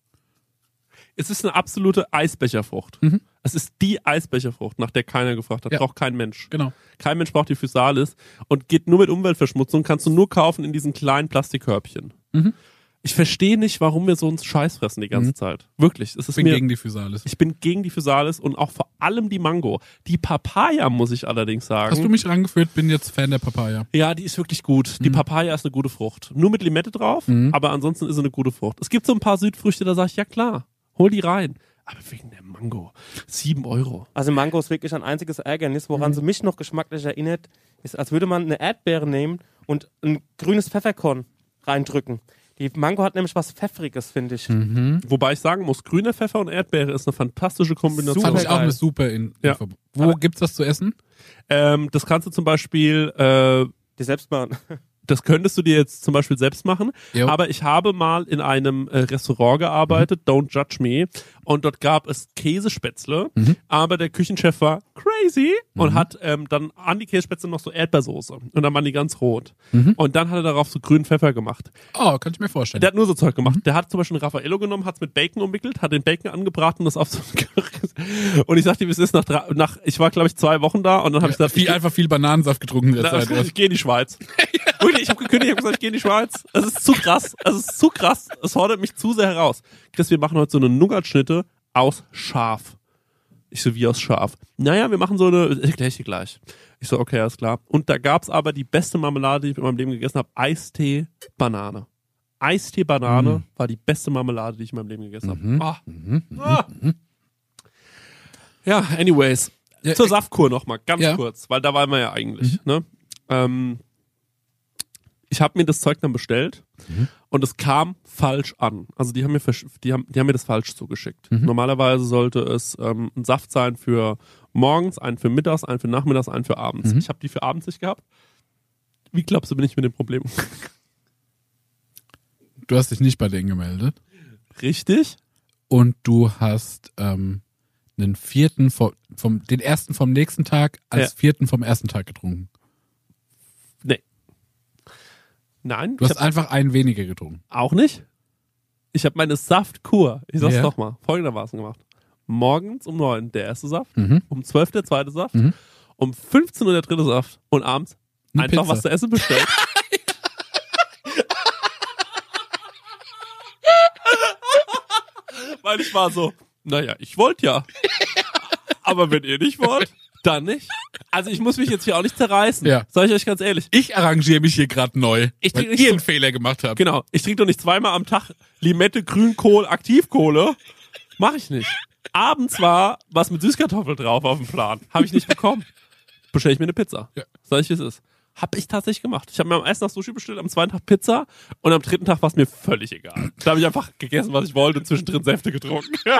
Es ist eine absolute Eisbecherfrucht. Mhm. Es ist die Eisbecherfrucht, nach der keiner gefragt hat. Ja. Braucht kein Mensch. Genau. Kein Mensch braucht die Physalis und geht nur mit Umweltverschmutzung, kannst du nur kaufen in diesen kleinen Plastikkörbchen. Mhm. Ich verstehe nicht, warum wir so uns Scheiß fressen die ganze Mhm. Zeit. Wirklich. Es Ich ist bin mir, gegen die Physalis. ich bin gegen die Physalis und auch vor allem die Mango. Die Papaya, muss ich allerdings sagen. Hast du mich rangeführt, bin jetzt Fan der Papaya. Ja, die ist wirklich gut. Die Mhm. Papaya ist eine gute Frucht. Nur mit Limette drauf, Mhm. aber ansonsten ist sie eine gute Frucht. Es gibt so ein paar Südfrüchte, da sage ich, ja klar, hol die rein. Aber wegen der Mango. Sieben Euro. Also Mango ist wirklich ein einziges Ärgernis. Woran sie mich noch geschmacklich erinnert, ist, als würde man eine Erdbeere nehmen und ein grünes Pfefferkorn reindrücken. Die Mango hat nämlich was Pfeffriges, finde ich. Wobei ich sagen muss, grüner Pfeffer und Erdbeere ist eine fantastische Kombination. Fand ich auch geil. eine super in, Ja. Wo gibt's das zu essen? Ähm, das kannst du zum Beispiel, äh, Die selbst machen. das könntest du dir jetzt zum Beispiel selbst machen. Jo. Aber ich habe mal in einem äh, Restaurant gearbeitet, don't judge me, und dort gab es Käsespätzle, aber der Küchenchef war crazy und hat ähm, dann an die Käsespätzle noch so Erdbeersoße und dann waren die ganz rot. Und dann hat er darauf so grünen Pfeffer gemacht. Oh, kann ich mir vorstellen. Der hat nur so Zeug gemacht. Der hat zum Beispiel einen Raffaello genommen, hat es mit Bacon umwickelt, hat den Bacon angebraten und das auf so Und ich sagte, wie es ist, nach, drei, nach ich war glaube ich zwei Wochen da und dann habe ich gesagt, viel, ich, einfach viel Bananensaft getrunken in der na, Zeit. ich, ich gehe in die Schweiz. Wirklich, ich habe gekündigt, ich habe gesagt, ich gehe in die Schweiz. Es ist zu krass. Es ist zu krass. Es fordert mich zu sehr heraus. Chris, wir machen heute so eine Nougat-Schnitte aus Schaf. Ich so, wie aus Schaf. Naja, wir machen so eine, ich dir gleich. Ich so, okay, alles klar. Und da gab's aber die beste Marmelade, die ich in meinem Leben gegessen habe. Eistee Banane. Eistee Banane war die beste Marmelade, die ich in meinem Leben gegessen habe. Ah. Ah. Ja, anyways. Ja, Zur ich- Saftkur noch mal, ganz Ja. kurz, weil da waren wir ja eigentlich. Ne? Ähm, ich habe mir das Zeug dann bestellt und es kam falsch an. Also die haben mir, die haben, die haben mir das falsch zugeschickt. Normalerweise sollte es ähm, ein Saft sein für morgens, einen für mittags, einen für nachmittags, einen für abends. Ich habe die für abends nicht gehabt. Wie glaubst du, bin ich mit dem Problem? Du hast dich nicht bei denen gemeldet. Richtig? Und du hast ähm, einen vierten vom, vom den ersten vom nächsten Tag als Ja. vierten vom ersten Tag getrunken. Nee. Nein, Du hast einfach einen weniger getrunken. auch nicht. Ich habe meine Saftkur, ich sag's Ja. doch mal, folgendermaßen gemacht. Morgens um neun der erste Saft, Mhm. um zwölf der zweite Saft, Mhm. um 15 Uhr der dritte Saft und abends Eine einfach Pizza. was zu essen bestellt. Weil ich war so, naja, ich wollte ja. Aber wenn ihr nicht wollt, dann nicht. Also ich muss mich jetzt hier auch nicht zerreißen. Ja. Sag ich euch ganz ehrlich. Ich arrangiere mich hier gerade neu, Ich weil ihr einen Fehler gemacht habt. Genau. Ich trinke doch nicht zweimal am Tag Limette, Grünkohl, Aktivkohle. Mach ich nicht. Abends war was mit Süßkartoffel drauf auf dem Plan. Habe ich nicht bekommen. Bestell ich mir eine Pizza. Ja. Sag ich, wie es ist. Hab ich tatsächlich gemacht. Ich habe mir am ersten Tag Sushi bestellt, am zweiten Tag Pizza und am dritten Tag war es mir völlig egal. Da habe ich einfach gegessen, was ich wollte und zwischendrin Säfte getrunken.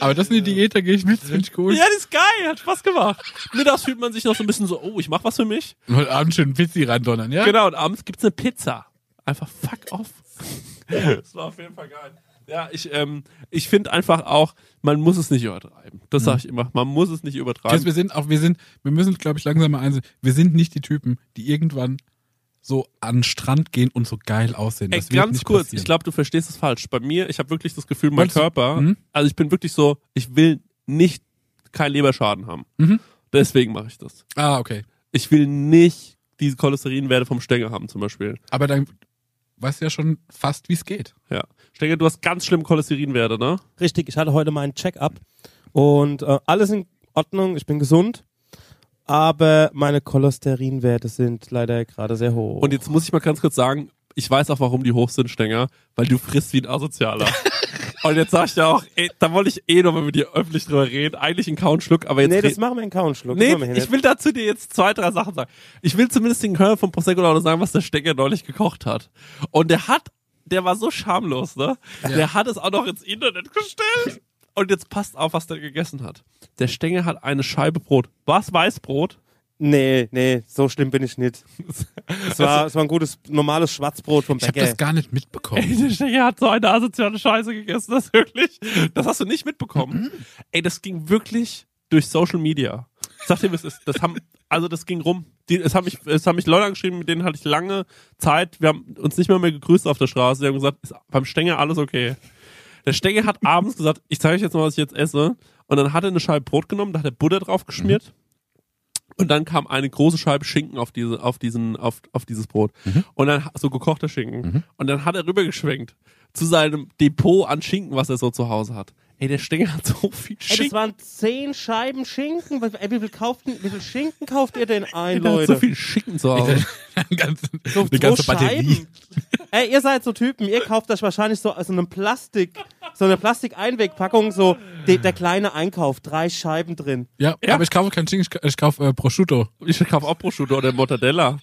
Aber das ist eine Diät, da gehe ich mit, finde ich cool. ja, das ist geil, hat Spaß gemacht. Mittags fühlt man sich noch so ein bisschen so, oh, ich mach was für mich. Und heute Abend schön Pizzi reindonnern, ja? Genau, und abends gibt's eine Pizza. Einfach fuck off. das war auf jeden Fall geil. Ja, ich, ähm, ich finde einfach auch, man muss es nicht übertreiben. Das sage ich immer. Man muss es nicht übertreiben. wir sind auch, wir sind, wir müssen, glaube ich, langsam mal einsehen, wir sind nicht die Typen, die irgendwann so an den Strand gehen und so geil aussehen. Ey, ganz nicht kurz, passieren. ich glaube, du verstehst es falsch. Bei mir, ich habe wirklich das Gefühl, mein Meinst Körper, Mhm. also ich bin wirklich so, ich will nicht keinen Leberschaden haben. Mhm. Deswegen mache ich das. Ah, okay. Ich will nicht diese Cholesterinwerte vom Stängel haben, zum Beispiel. Aber dann weißt du ja schon fast, wie es geht. Ja. Stängel, du hast ganz schlimm Cholesterinwerte, ne? Richtig, ich hatte heute meinen Check-up und äh, alles in Ordnung, ich bin gesund, aber meine Cholesterinwerte sind leider gerade sehr hoch. Und jetzt muss ich mal ganz kurz sagen, ich weiß auch, warum die hoch sind, Stenger, weil du frisst wie ein Asozialer. Und jetzt sag ich dir auch, ey, da wollte ich eh nochmal mit dir öffentlich drüber reden. Eigentlich einen kauen Schluck, aber jetzt. nee, das machen wir nee das machen wir hier ich will dazu dir jetzt zwei, drei Sachen sagen. Ich will zumindest den Köln vom Prosecco Laune sagen, was der Stenger neulich gekocht hat. Und der hat, der war so schamlos, ne? Der hat es auch noch ins Internet gestellt. Und jetzt passt auf, was der gegessen hat. Der Stenger hat eine Scheibe Brot. Was? Weißbrot? Nee, nee, so schlimm bin ich nicht. Es war, es war ein gutes, normales Schwarzbrot vom Ich habe Bäcker. das gar nicht mitbekommen. Ey, der Stecher hat so eine asoziale Scheiße gegessen, das wirklich. Das hast du nicht mitbekommen. Ey, das ging wirklich durch Social Media. Sag dir, was ist. Das haben, also das ging rum. Die, es, haben mich, es haben mich Leute angeschrieben, mit denen hatte ich lange Zeit. Wir haben uns nicht mehr mehr gegrüßt auf der Straße. Die haben gesagt, ist beim Stenger alles okay. Der Stenger hat abends gesagt, ich zeige euch jetzt mal, was ich jetzt esse. Und dann hat er eine Scheibe Brot genommen, da hat er Butter drauf geschmiert. Und dann kam eine große Scheibe Schinken auf diese, auf diesen, auf, auf dieses Brot. Und dann so gekochter Schinken. Und dann hat er rübergeschwenkt zu seinem Depot an Schinken, was er so zu Hause hat. Ey, der Stenger hat so viel Ey, Schinken. das waren zehn Scheiben Schinken. Ey, wie viel, kauft, wie viel Schinken kauft ihr denn ein, der hat Leute? so viel Schinken zu Hause. Ganze, So eine ganze Batterie. Scheiben. Ey, ihr seid so Typen, ihr kauft euch wahrscheinlich so, so eine Plastik, so eine Plastikeinwegpackung, so de, der kleine Einkauf, drei Scheiben drin. Ja, Ja. aber ich kaufe kein Schinken, ich, ich kaufe äh, Prosciutto. Ich kaufe auch Prosciutto oder Mortadella.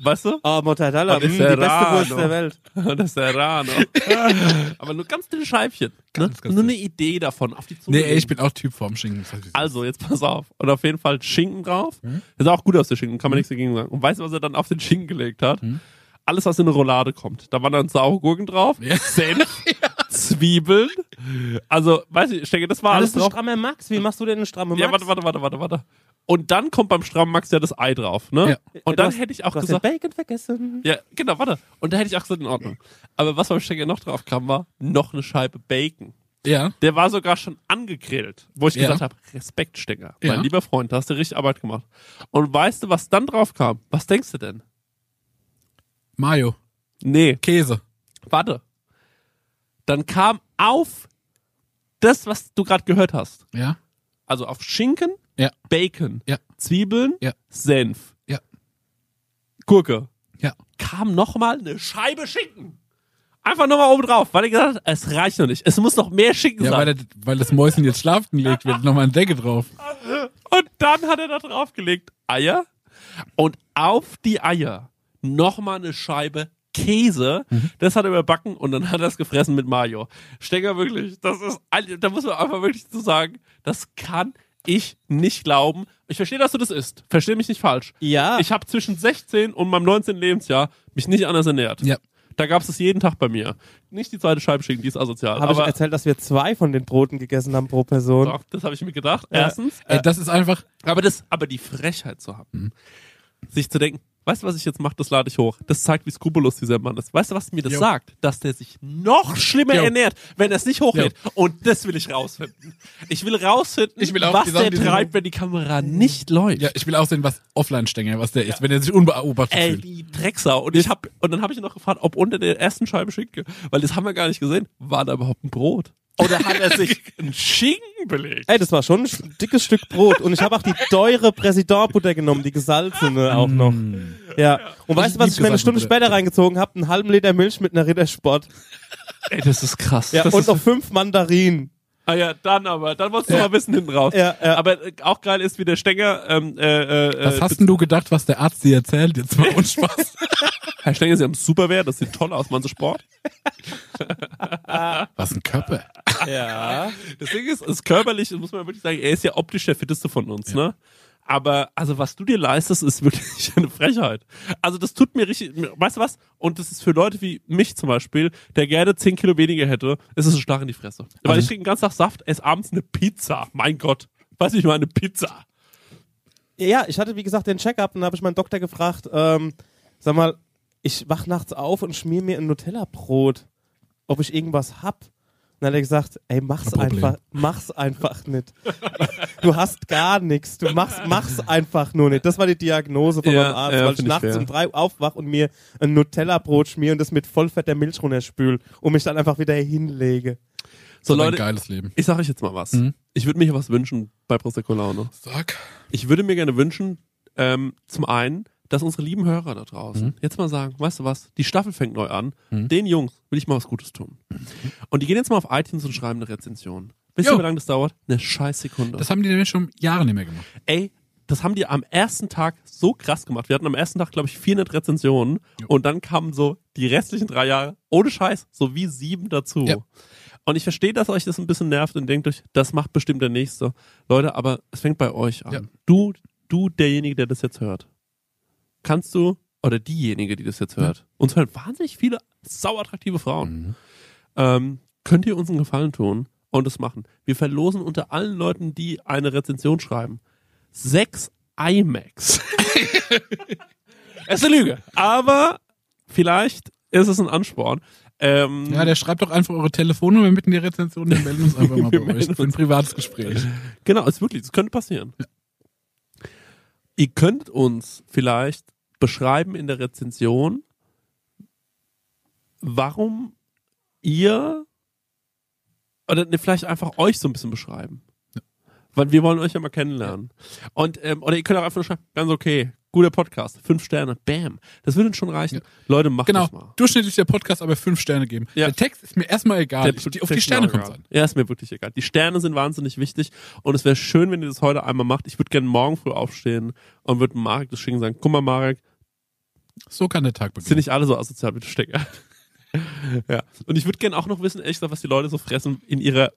Weißt du? Oh, Mortadella, mh, die beste Wurst der Welt. Das Serrano. Aber nur ganz dünne Scheibchen. Ne? Ganz, ganz nur eine Idee davon auf die Zunge. Nee, ich bin auch Typ vorm Schinken. Also, jetzt pass auf. Und auf jeden Fall Schinken drauf. Das sah auch gut aus, der Schinken, kann man nichts dagegen sagen. Und weißt du, was er dann auf den Schinken gelegt hat? Alles, was in eine Roulade kommt. Da waren dann saure Gurken drauf, Ja. Senf, Zwiebeln. Also, weiß ich, ich denke, das war Alles alles ein drauf. strammer Max. Wie machst du denn eine stramme Max? Ja, warte, warte, warte, warte, warte. Und dann kommt beim strammen Max ja das Ei drauf, ne? Ja. Und Du dann hast- hätte ich auch Du hast gesagt, den Bacon vergessen. ja, genau, warte. Und da hätte ich auch gesagt, in Ordnung. Aber was beim Stecker noch drauf kam, war noch eine Scheibe Bacon. Ja. Der war sogar schon angegrillt, wo ich Ja. gesagt habe, Respekt, Stecker. Mein Ja. lieber Freund, da hast du richtig Arbeit gemacht. Und weißt du, was dann drauf kam? Was denkst du denn? Mayo. Nee, Käse. warte. Dann kam auf das, was du gerade gehört hast. Ja. Also auf Schinken, Ja. Bacon, Ja. Zwiebeln, Ja. Senf, Ja. Gurke. Ja. Kam nochmal eine Scheibe Schinken. Einfach nochmal oben drauf, weil er gesagt hat, es reicht noch nicht. Es muss noch mehr Schinken Ja, sein. weil, der, weil das Mäuschen jetzt schlafen gelegt wird, nochmal eine Decke drauf. Und dann hat er da draufgelegt Eier und auf die Eier nochmal eine Scheibe Käse. Das hat er überbacken und dann hat er es gefressen mit Mayo. Stecker wirklich, das ist, da muss man einfach wirklich zu sagen, das kann ich nicht glauben. Ich verstehe, dass du das isst. Verstehe mich nicht falsch. Ja. Ich habe zwischen 16 und meinem 19. Lebensjahr mich nicht anders ernährt. Ja. Da gab es es jeden Tag bei mir. Nicht die zweite Scheibe Schinken, die ist asozial. Habe ich aber erzählt, dass wir zwei von den Broten gegessen haben pro Person. doch, das habe ich mir gedacht. Erstens. Ey, das ist einfach. Aber das, aber die Frechheit zu haben, sich zu denken, weißt du, was ich jetzt mache, das lade ich hoch. Das zeigt, wie skrupellos dieser Mann ist. Weißt du, was mir das Jo. sagt? Dass der sich noch schlimmer Jo. ernährt, wenn er es nicht hochlädt. Und das will ich rausfinden. Ich will rausfinden, Ich will was Sachen, der treibt, wenn die Kamera nicht läuft. Ja, ich will auch sehen, was Offline-Stänger, was der ist, wenn er sich unbeobachtet Ey, fühlt. die Drecksau. Und ich hab, und dann habe ich ihn noch gefragt, ob unter der ersten Scheibe Schinken, weil das haben wir gar nicht gesehen, war da überhaupt ein Brot? Oder hat er sich einen Schinken belegt? Ey, das war schon ein dickes Stück Brot. Und ich habe auch die teure Präsidentbutter genommen, die gesalzene auch noch. Ja. Und weißt du, was ich mir eine Stunde später reingezogen habe? Einen halben Liter Milch mit einer Rittersport. Ey, das ist krass. Ja, das und ist, noch fünf Mandarinen. Ah ja, dann aber. Dann wolltest du Ja. mal wissen hinten raus. Ja, ja. Aber äh, auch geil ist, wie der Stenger, ähm, äh, äh, Was äh, hast denn du gedacht, was der Arzt dir erzählt? Jetzt mal uns Spaß. Herr Stenger, Sie haben Superwehr, das sieht toll aus, machen Sie Sport. was ein Körper. Ja. Das Ding ist, ist körperlich, das muss man wirklich sagen, er ist ja optisch der fitteste von uns, ne? Aber, also, was du dir leistest, ist wirklich eine Frechheit. Also, das tut mir richtig, weißt du was? Und das ist für Leute wie mich zum Beispiel, der gerne 10 Kilo weniger hätte, ist es ein Schlag in die Fresse. Weil Mhm. ich trinke den ganzen Tag Saft, esse abends eine Pizza. Mein Gott. Weiß ich mal, eine Pizza. Ja, ich hatte wie gesagt den Check-up und da habe ich meinen Doktor gefragt, ähm, sag mal, ich wach nachts auf und schmier mir ein Nutella-Brot, ob ich irgendwas hab. Und dann hat er gesagt, ey, mach's Problem. einfach, mach's einfach nicht. Du hast gar nichts, du machst, mach's einfach nur nicht. Das war die Diagnose von Ja, meinem Arzt, ja, weil ich nachts fair. um drei aufwach und mir ein Nutella-Brot schmier und das mit vollfetter Milch runterspül und mich dann einfach wieder hinlege. So, So ein Leute, geiles Leben. ich sage euch jetzt mal was. Mhm. Ich würde mir hier was wünschen bei Prosecco Laune. Sag. Ich würde mir gerne wünschen, ähm, zum einen, dass unsere lieben Hörer da draußen Mhm. jetzt mal sagen, weißt du was, die Staffel fängt neu an, Mhm. den Jungs will ich mal was Gutes tun. Und die gehen jetzt mal auf iTunes und schreiben eine Rezension. Wisst ihr, wie lange das dauert? Eine scheiß Sekunde. Das haben die nämlich schon Jahre nicht mehr gemacht. Ey, das haben die am ersten Tag so krass gemacht. Wir hatten am ersten Tag, glaube ich, 400 Rezensionen Jo. und dann kamen so die restlichen drei Jahre, ohne Scheiß, so wie sieben dazu. Ja. Und ich verstehe, dass euch das ein bisschen nervt und denkt euch, das macht bestimmt der Nächste. Leute, aber es fängt bei euch an. Ja. Du, du, derjenige, der das jetzt hört. Kannst du, oder diejenige, die das jetzt hört, uns hören wahnsinnig viele sauattraktive Frauen. Mhm. Ähm, könnt ihr uns einen Gefallen tun und es machen? Wir verlosen unter allen Leuten, die eine Rezension schreiben, sechs iMacs. es ist eine Lüge, aber vielleicht ist es ein Ansporn. Ähm, Ja, der schreibt doch einfach eure Telefonnummer mit in die Rezension, wir melden uns einfach mal bei euch für ein privates Gespräch. Genau, ist wirklich, das könnte passieren. Ihr könnt uns vielleicht beschreiben in der Rezension, warum ihr oder ne, vielleicht einfach euch so ein bisschen beschreiben. Weil wir wollen euch ja mal kennenlernen. Und, ähm, oder ihr könnt auch einfach nur schreiben, ganz okay, guter Podcast, fünf Sterne, bam. Das würde uns schon reichen. Ja. Leute, macht Genau, das mal. durchschnittlich der Podcast aber fünf Sterne geben. Ja. Der Text ist mir erstmal egal. Der- Ich, auf die Sterne kommt an. Ja, ist mir wirklich egal. Die Sterne sind wahnsinnig wichtig und es wäre schön, wenn ihr das heute einmal macht. Ich würde gerne morgen früh aufstehen und würde Marek das schicken und sagen, guck mal, Marek, So kann der Tag sind beginnen. nicht alle so asozial du Stecker. ja. Und ich würde gerne auch noch wissen, echt, was die Leute so fressen in ihrer,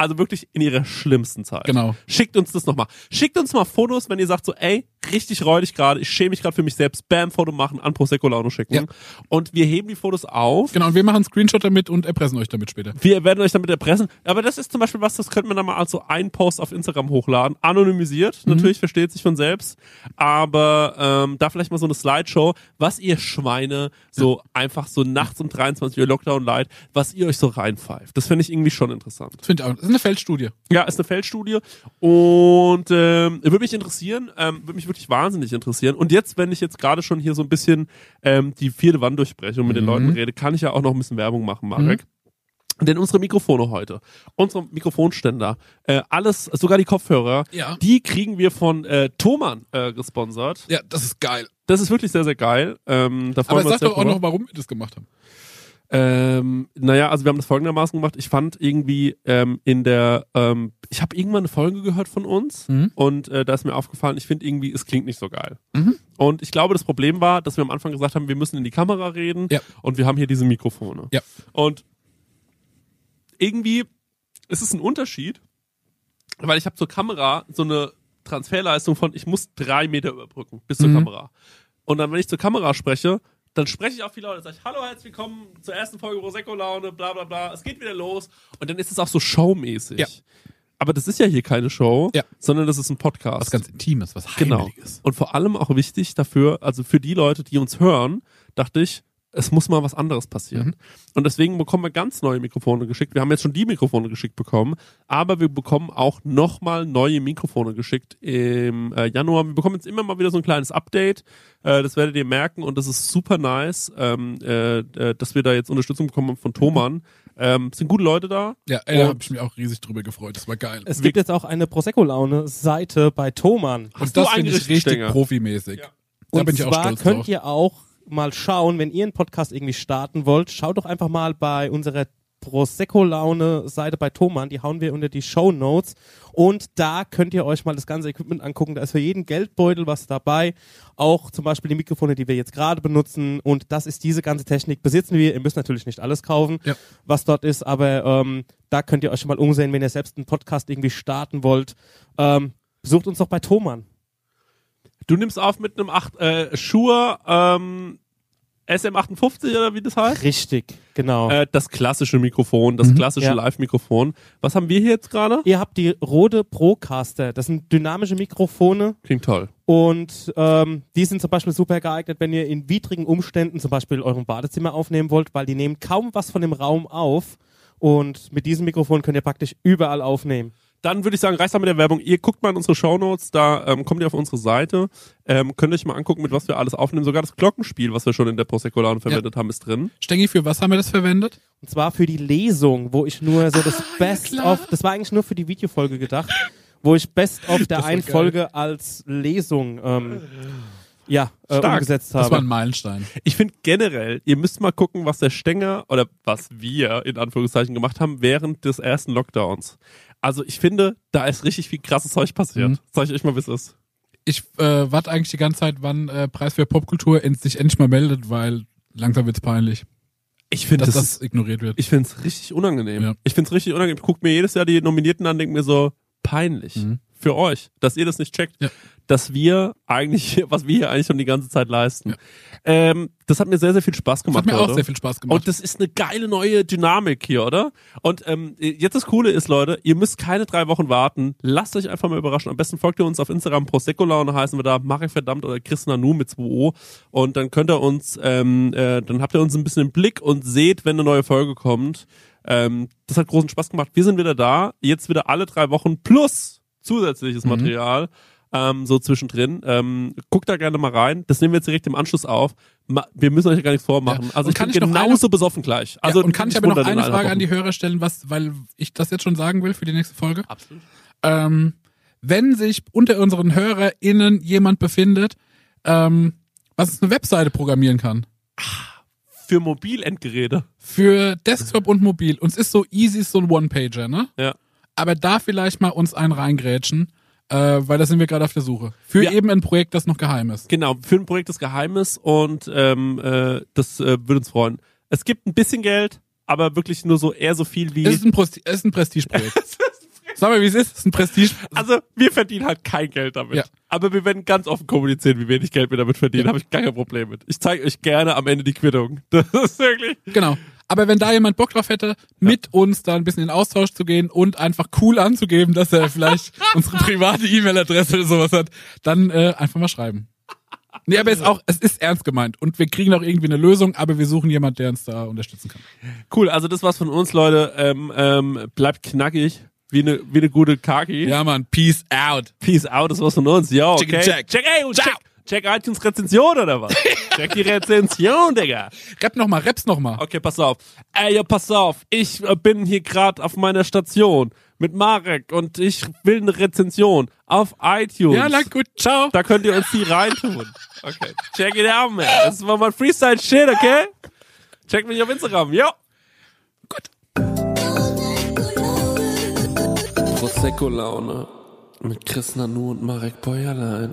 also wirklich in ihrer schlimmsten Zeit. Genau. Schickt uns das nochmal. Schickt uns mal Fotos, wenn ihr sagt so, ey, richtig räudig gerade, ich schäme mich gerade für mich selbst, bam, Foto machen, an Prosecco Laune schicken. Ja. Und wir heben die Fotos auf. Genau, und wir machen einen Screenshot damit und erpressen euch damit später. Wir werden euch damit erpressen. Aber das ist zum Beispiel was, das könnte man dann mal als so ein Post auf Instagram hochladen. Anonymisiert, Mhm. natürlich, versteht sich von selbst. Aber ähm, da vielleicht mal so eine Slideshow, was ihr Schweine so einfach so nachts um 23 Uhr Lockdown Light, was ihr euch so reinpfeift. Das finde ich irgendwie schon interessant. Finde ich auch. Das ist eine Feldstudie. Ja, ist eine Feldstudie und ähm, würde mich interessieren, ähm, würde mich wirklich wahnsinnig interessieren. Und jetzt, wenn ich jetzt gerade schon hier so ein bisschen ähm, die vierte Wand durchbreche und mit den Leuten rede, kann ich ja auch noch ein bisschen Werbung machen, Marek. Denn unsere Mikrofone heute, unsere Mikrofonständer, äh, alles, sogar die Kopfhörer, Ja. die kriegen wir von äh, Thomann äh, gesponsert. Ja, das ist geil. Das ist wirklich sehr, sehr geil. Ähm, da freuen Aber wir uns sag doch auch noch, warum wir das gemacht haben. Ähm, naja, also wir haben das folgendermaßen gemacht. Ich fand irgendwie ähm, in der, ähm, ich habe irgendwann eine Folge gehört von uns Mhm. und äh, da ist mir aufgefallen, ich finde irgendwie, es klingt nicht so geil. Mhm. Und ich glaube, das Problem war, dass wir am Anfang gesagt haben, wir müssen in die Kamera reden Ja. und wir haben hier diese Mikrofone. Ja. Und irgendwie ist es ein Unterschied, weil ich habe zur Kamera so eine Transferleistung von, ich muss drei Meter überbrücken bis zur Mhm. Kamera. Und dann, wenn ich zur Kamera spreche, dann spreche ich auch viele Leute, sage ich, hallo, herzlich willkommen zur ersten Folge Prosecco Laune, bla bla bla, es geht wieder los. Und dann ist es auch so showmäßig. Ja. Aber das ist ja hier keine Show, Ja. sondern das ist ein Podcast. Was ganz Intimes, was Genau. Heimeliges. Und vor allem auch wichtig dafür, also für die Leute, die uns hören, dachte ich, es muss mal was anderes passieren. Mhm. Und deswegen bekommen wir ganz neue Mikrofone geschickt. Wir haben jetzt schon die Mikrofone geschickt bekommen, aber wir bekommen auch nochmal neue Mikrofone geschickt im äh, Januar. Wir bekommen jetzt immer mal wieder so ein kleines Update. Äh, das werdet ihr merken und das ist super nice, ähm, äh, äh, dass wir da jetzt Unterstützung bekommen von Thomann. Ähm, es sind gute Leute da. Ja, ey, da Und- habe ich mich auch riesig drüber gefreut. Das war geil. Es gibt jetzt auch eine Prosecco-Laune-Seite bei Thomann. Und das finde ich richtig Stenger? profimäßig. Ja. Da Und bin ich auch zwar stolz könnt drauf. ihr auch mal schauen, wenn ihr einen Podcast irgendwie starten wollt, schaut doch einfach mal bei unserer Prosecco-Laune-Seite bei Thomann, die hauen wir unter die Show Notes und da könnt ihr euch mal das ganze Equipment angucken. Da ist für jeden Geldbeutel was dabei, auch zum Beispiel die Mikrofone, die wir jetzt gerade benutzen und das ist diese ganze Technik, besitzen wir. Ihr müsst natürlich nicht alles kaufen, Ja. was dort ist, aber ähm, da könnt ihr euch schon mal umsehen, wenn ihr selbst einen Podcast irgendwie starten wollt. Ähm, besucht uns doch bei Thomann. Du nimmst auf mit einem 8, äh, Shure ähm, SM58 oder wie das heißt? Richtig, genau. Äh, das klassische Mikrofon, das Mhm. klassische Ja. Live-Mikrofon. Was haben wir hier jetzt gerade? Ihr habt die Rode Procaster. Das sind dynamische Mikrofone Klingt toll. und ähm, die sind zum Beispiel super geeignet, wenn ihr in widrigen Umständen zum Beispiel eurem Badezimmer aufnehmen wollt, weil die nehmen kaum was von dem Raum auf. Und mit diesem Mikrofon könnt ihr praktisch überall aufnehmen. Dann würde ich sagen, reicht mal mit der Werbung. Ihr guckt mal in unsere Shownotes, da ähm, kommt ihr auf unsere Seite. Ähm, könnt euch mal angucken, mit was wir alles aufnehmen. Sogar das Glockenspiel, was wir schon in der Prosecco Laune verwendet haben, ist drin. Stengi, für was haben wir das verwendet? Und zwar für die Lesung, wo ich nur so das Ah, ja, Best klar. of, das war eigentlich nur für die Videofolge gedacht, wo ich Best of der Das einen. Folge als Lesung ähm, ja, äh, Stark. umgesetzt Das war ein Meilenstein. Ich finde generell, ihr müsst mal gucken, was der Stenger oder was wir in Anführungszeichen gemacht haben während des ersten Lockdowns. Also ich finde, da ist richtig viel krasses Zeug passiert. Mhm. Sag ich euch mal, wie es ist. Ich äh, warte eigentlich die ganze Zeit, wann äh, Preis für Popkultur sich endlich mal meldet, weil langsam wird's peinlich, Ich finde dass das, das, ignoriert wird. ich finde es richtig unangenehm. Ja. Ich finde es richtig unangenehm. Ich gucke mir jedes Jahr die Nominierten an, denke mir so, peinlich. Mhm. Für euch, dass ihr das nicht checkt. Ja. Dass wir eigentlich, was wir hier eigentlich schon die ganze Zeit leisten. Ja. Ähm, das hat mir sehr, sehr viel Spaß Das gemacht. hat mir auch Leute. sehr viel Spaß gemacht. Und das ist eine geile neue Dynamik hier, oder? Und ähm, jetzt das Coole ist, Leute, ihr müsst keine drei Wochen warten. Lasst euch einfach mal überraschen. Am besten folgt ihr uns auf Instagram, Prosecco Laune heißen wir da, Marek verdammt oder Chris Nanu mit 2O. Und dann könnt ihr uns, ähm, äh, dann habt ihr uns ein bisschen im Blick und seht, wenn eine neue Folge kommt. Ähm, das hat großen Spaß gemacht. Wir sind wieder da. Jetzt wieder alle drei Wochen plus zusätzliches Mhm. Material. Ähm, so zwischendrin. Ähm, guckt da gerne mal rein. Das nehmen wir jetzt direkt im Anschluss auf. Ma wir müssen euch ja gar nichts vormachen. Ja. Also ich kann bin ich noch genauso besoffen gleich. Also ja, und kann ich aber noch eine Frage an die Hörer stellen, was, weil ich das jetzt schon sagen will für die nächste Folge? Absolut. Ähm, wenn sich unter unseren HörerInnen jemand befindet, ähm, was eine Webseite programmieren kann. Für Mobilendgeräte. Für Desktop und Mobil. Und es ist so easy, so ein One-Pager, ne? Ja. Aber da vielleicht mal uns einen reingrätschen, äh, weil da sind wir gerade auf der Suche. Für Ja. eben ein Projekt, das noch geheim ist. Genau, für ein Projekt des Geheimes und ähm, äh, das äh, würde uns freuen. Es gibt ein bisschen Geld, aber wirklich nur so eher so viel wie. Es ist ein, Prosti es ist ein Prestigeprojekt. Sag mal, wie es ist. Es ist ein Prestige. Also wir verdienen halt kein Geld damit. Ja. Aber wir werden ganz offen kommunizieren, wie wenig Geld wir damit verdienen. Habe ich gar kein Problem mit. Ich zeige euch gerne am Ende die Quittung. Das ist wirklich. Genau. Aber wenn da jemand Bock drauf hätte, mit uns da ein bisschen in den Austausch zu gehen und einfach cool anzugeben, dass er vielleicht unsere private E-Mail-Adresse oder sowas hat, dann äh, einfach mal schreiben. Nee, aber es ist auch, es ist ernst gemeint und wir kriegen auch irgendwie eine Lösung, aber wir suchen jemanden, der uns da unterstützen kann. Cool, also das war's von uns, Leute. Ähm, ähm, bleibt knackig, wie eine wie eine gute Kaki. Ja, Mann, peace out. Peace out, das war's von uns. Ja, okay. Chicken check. Check, ey, und Ciao. Check, iTunes Rezension oder was? check die Rezension, Digga. Rap noch mal, raps noch mal. Okay, pass auf. Ey, ja, pass auf. Ich äh, bin hier gerade auf meiner Station mit Marek und ich will eine Rezension auf iTunes. Ja, lang gut, ciao. Da könnt ihr uns die reintun. Okay. Check it out, man. Das war mal Freestyle-Shit, okay? Check mich auf Instagram. Jo. Prosecco-Laune mit Chris Nanu und Marek Bäuerlein.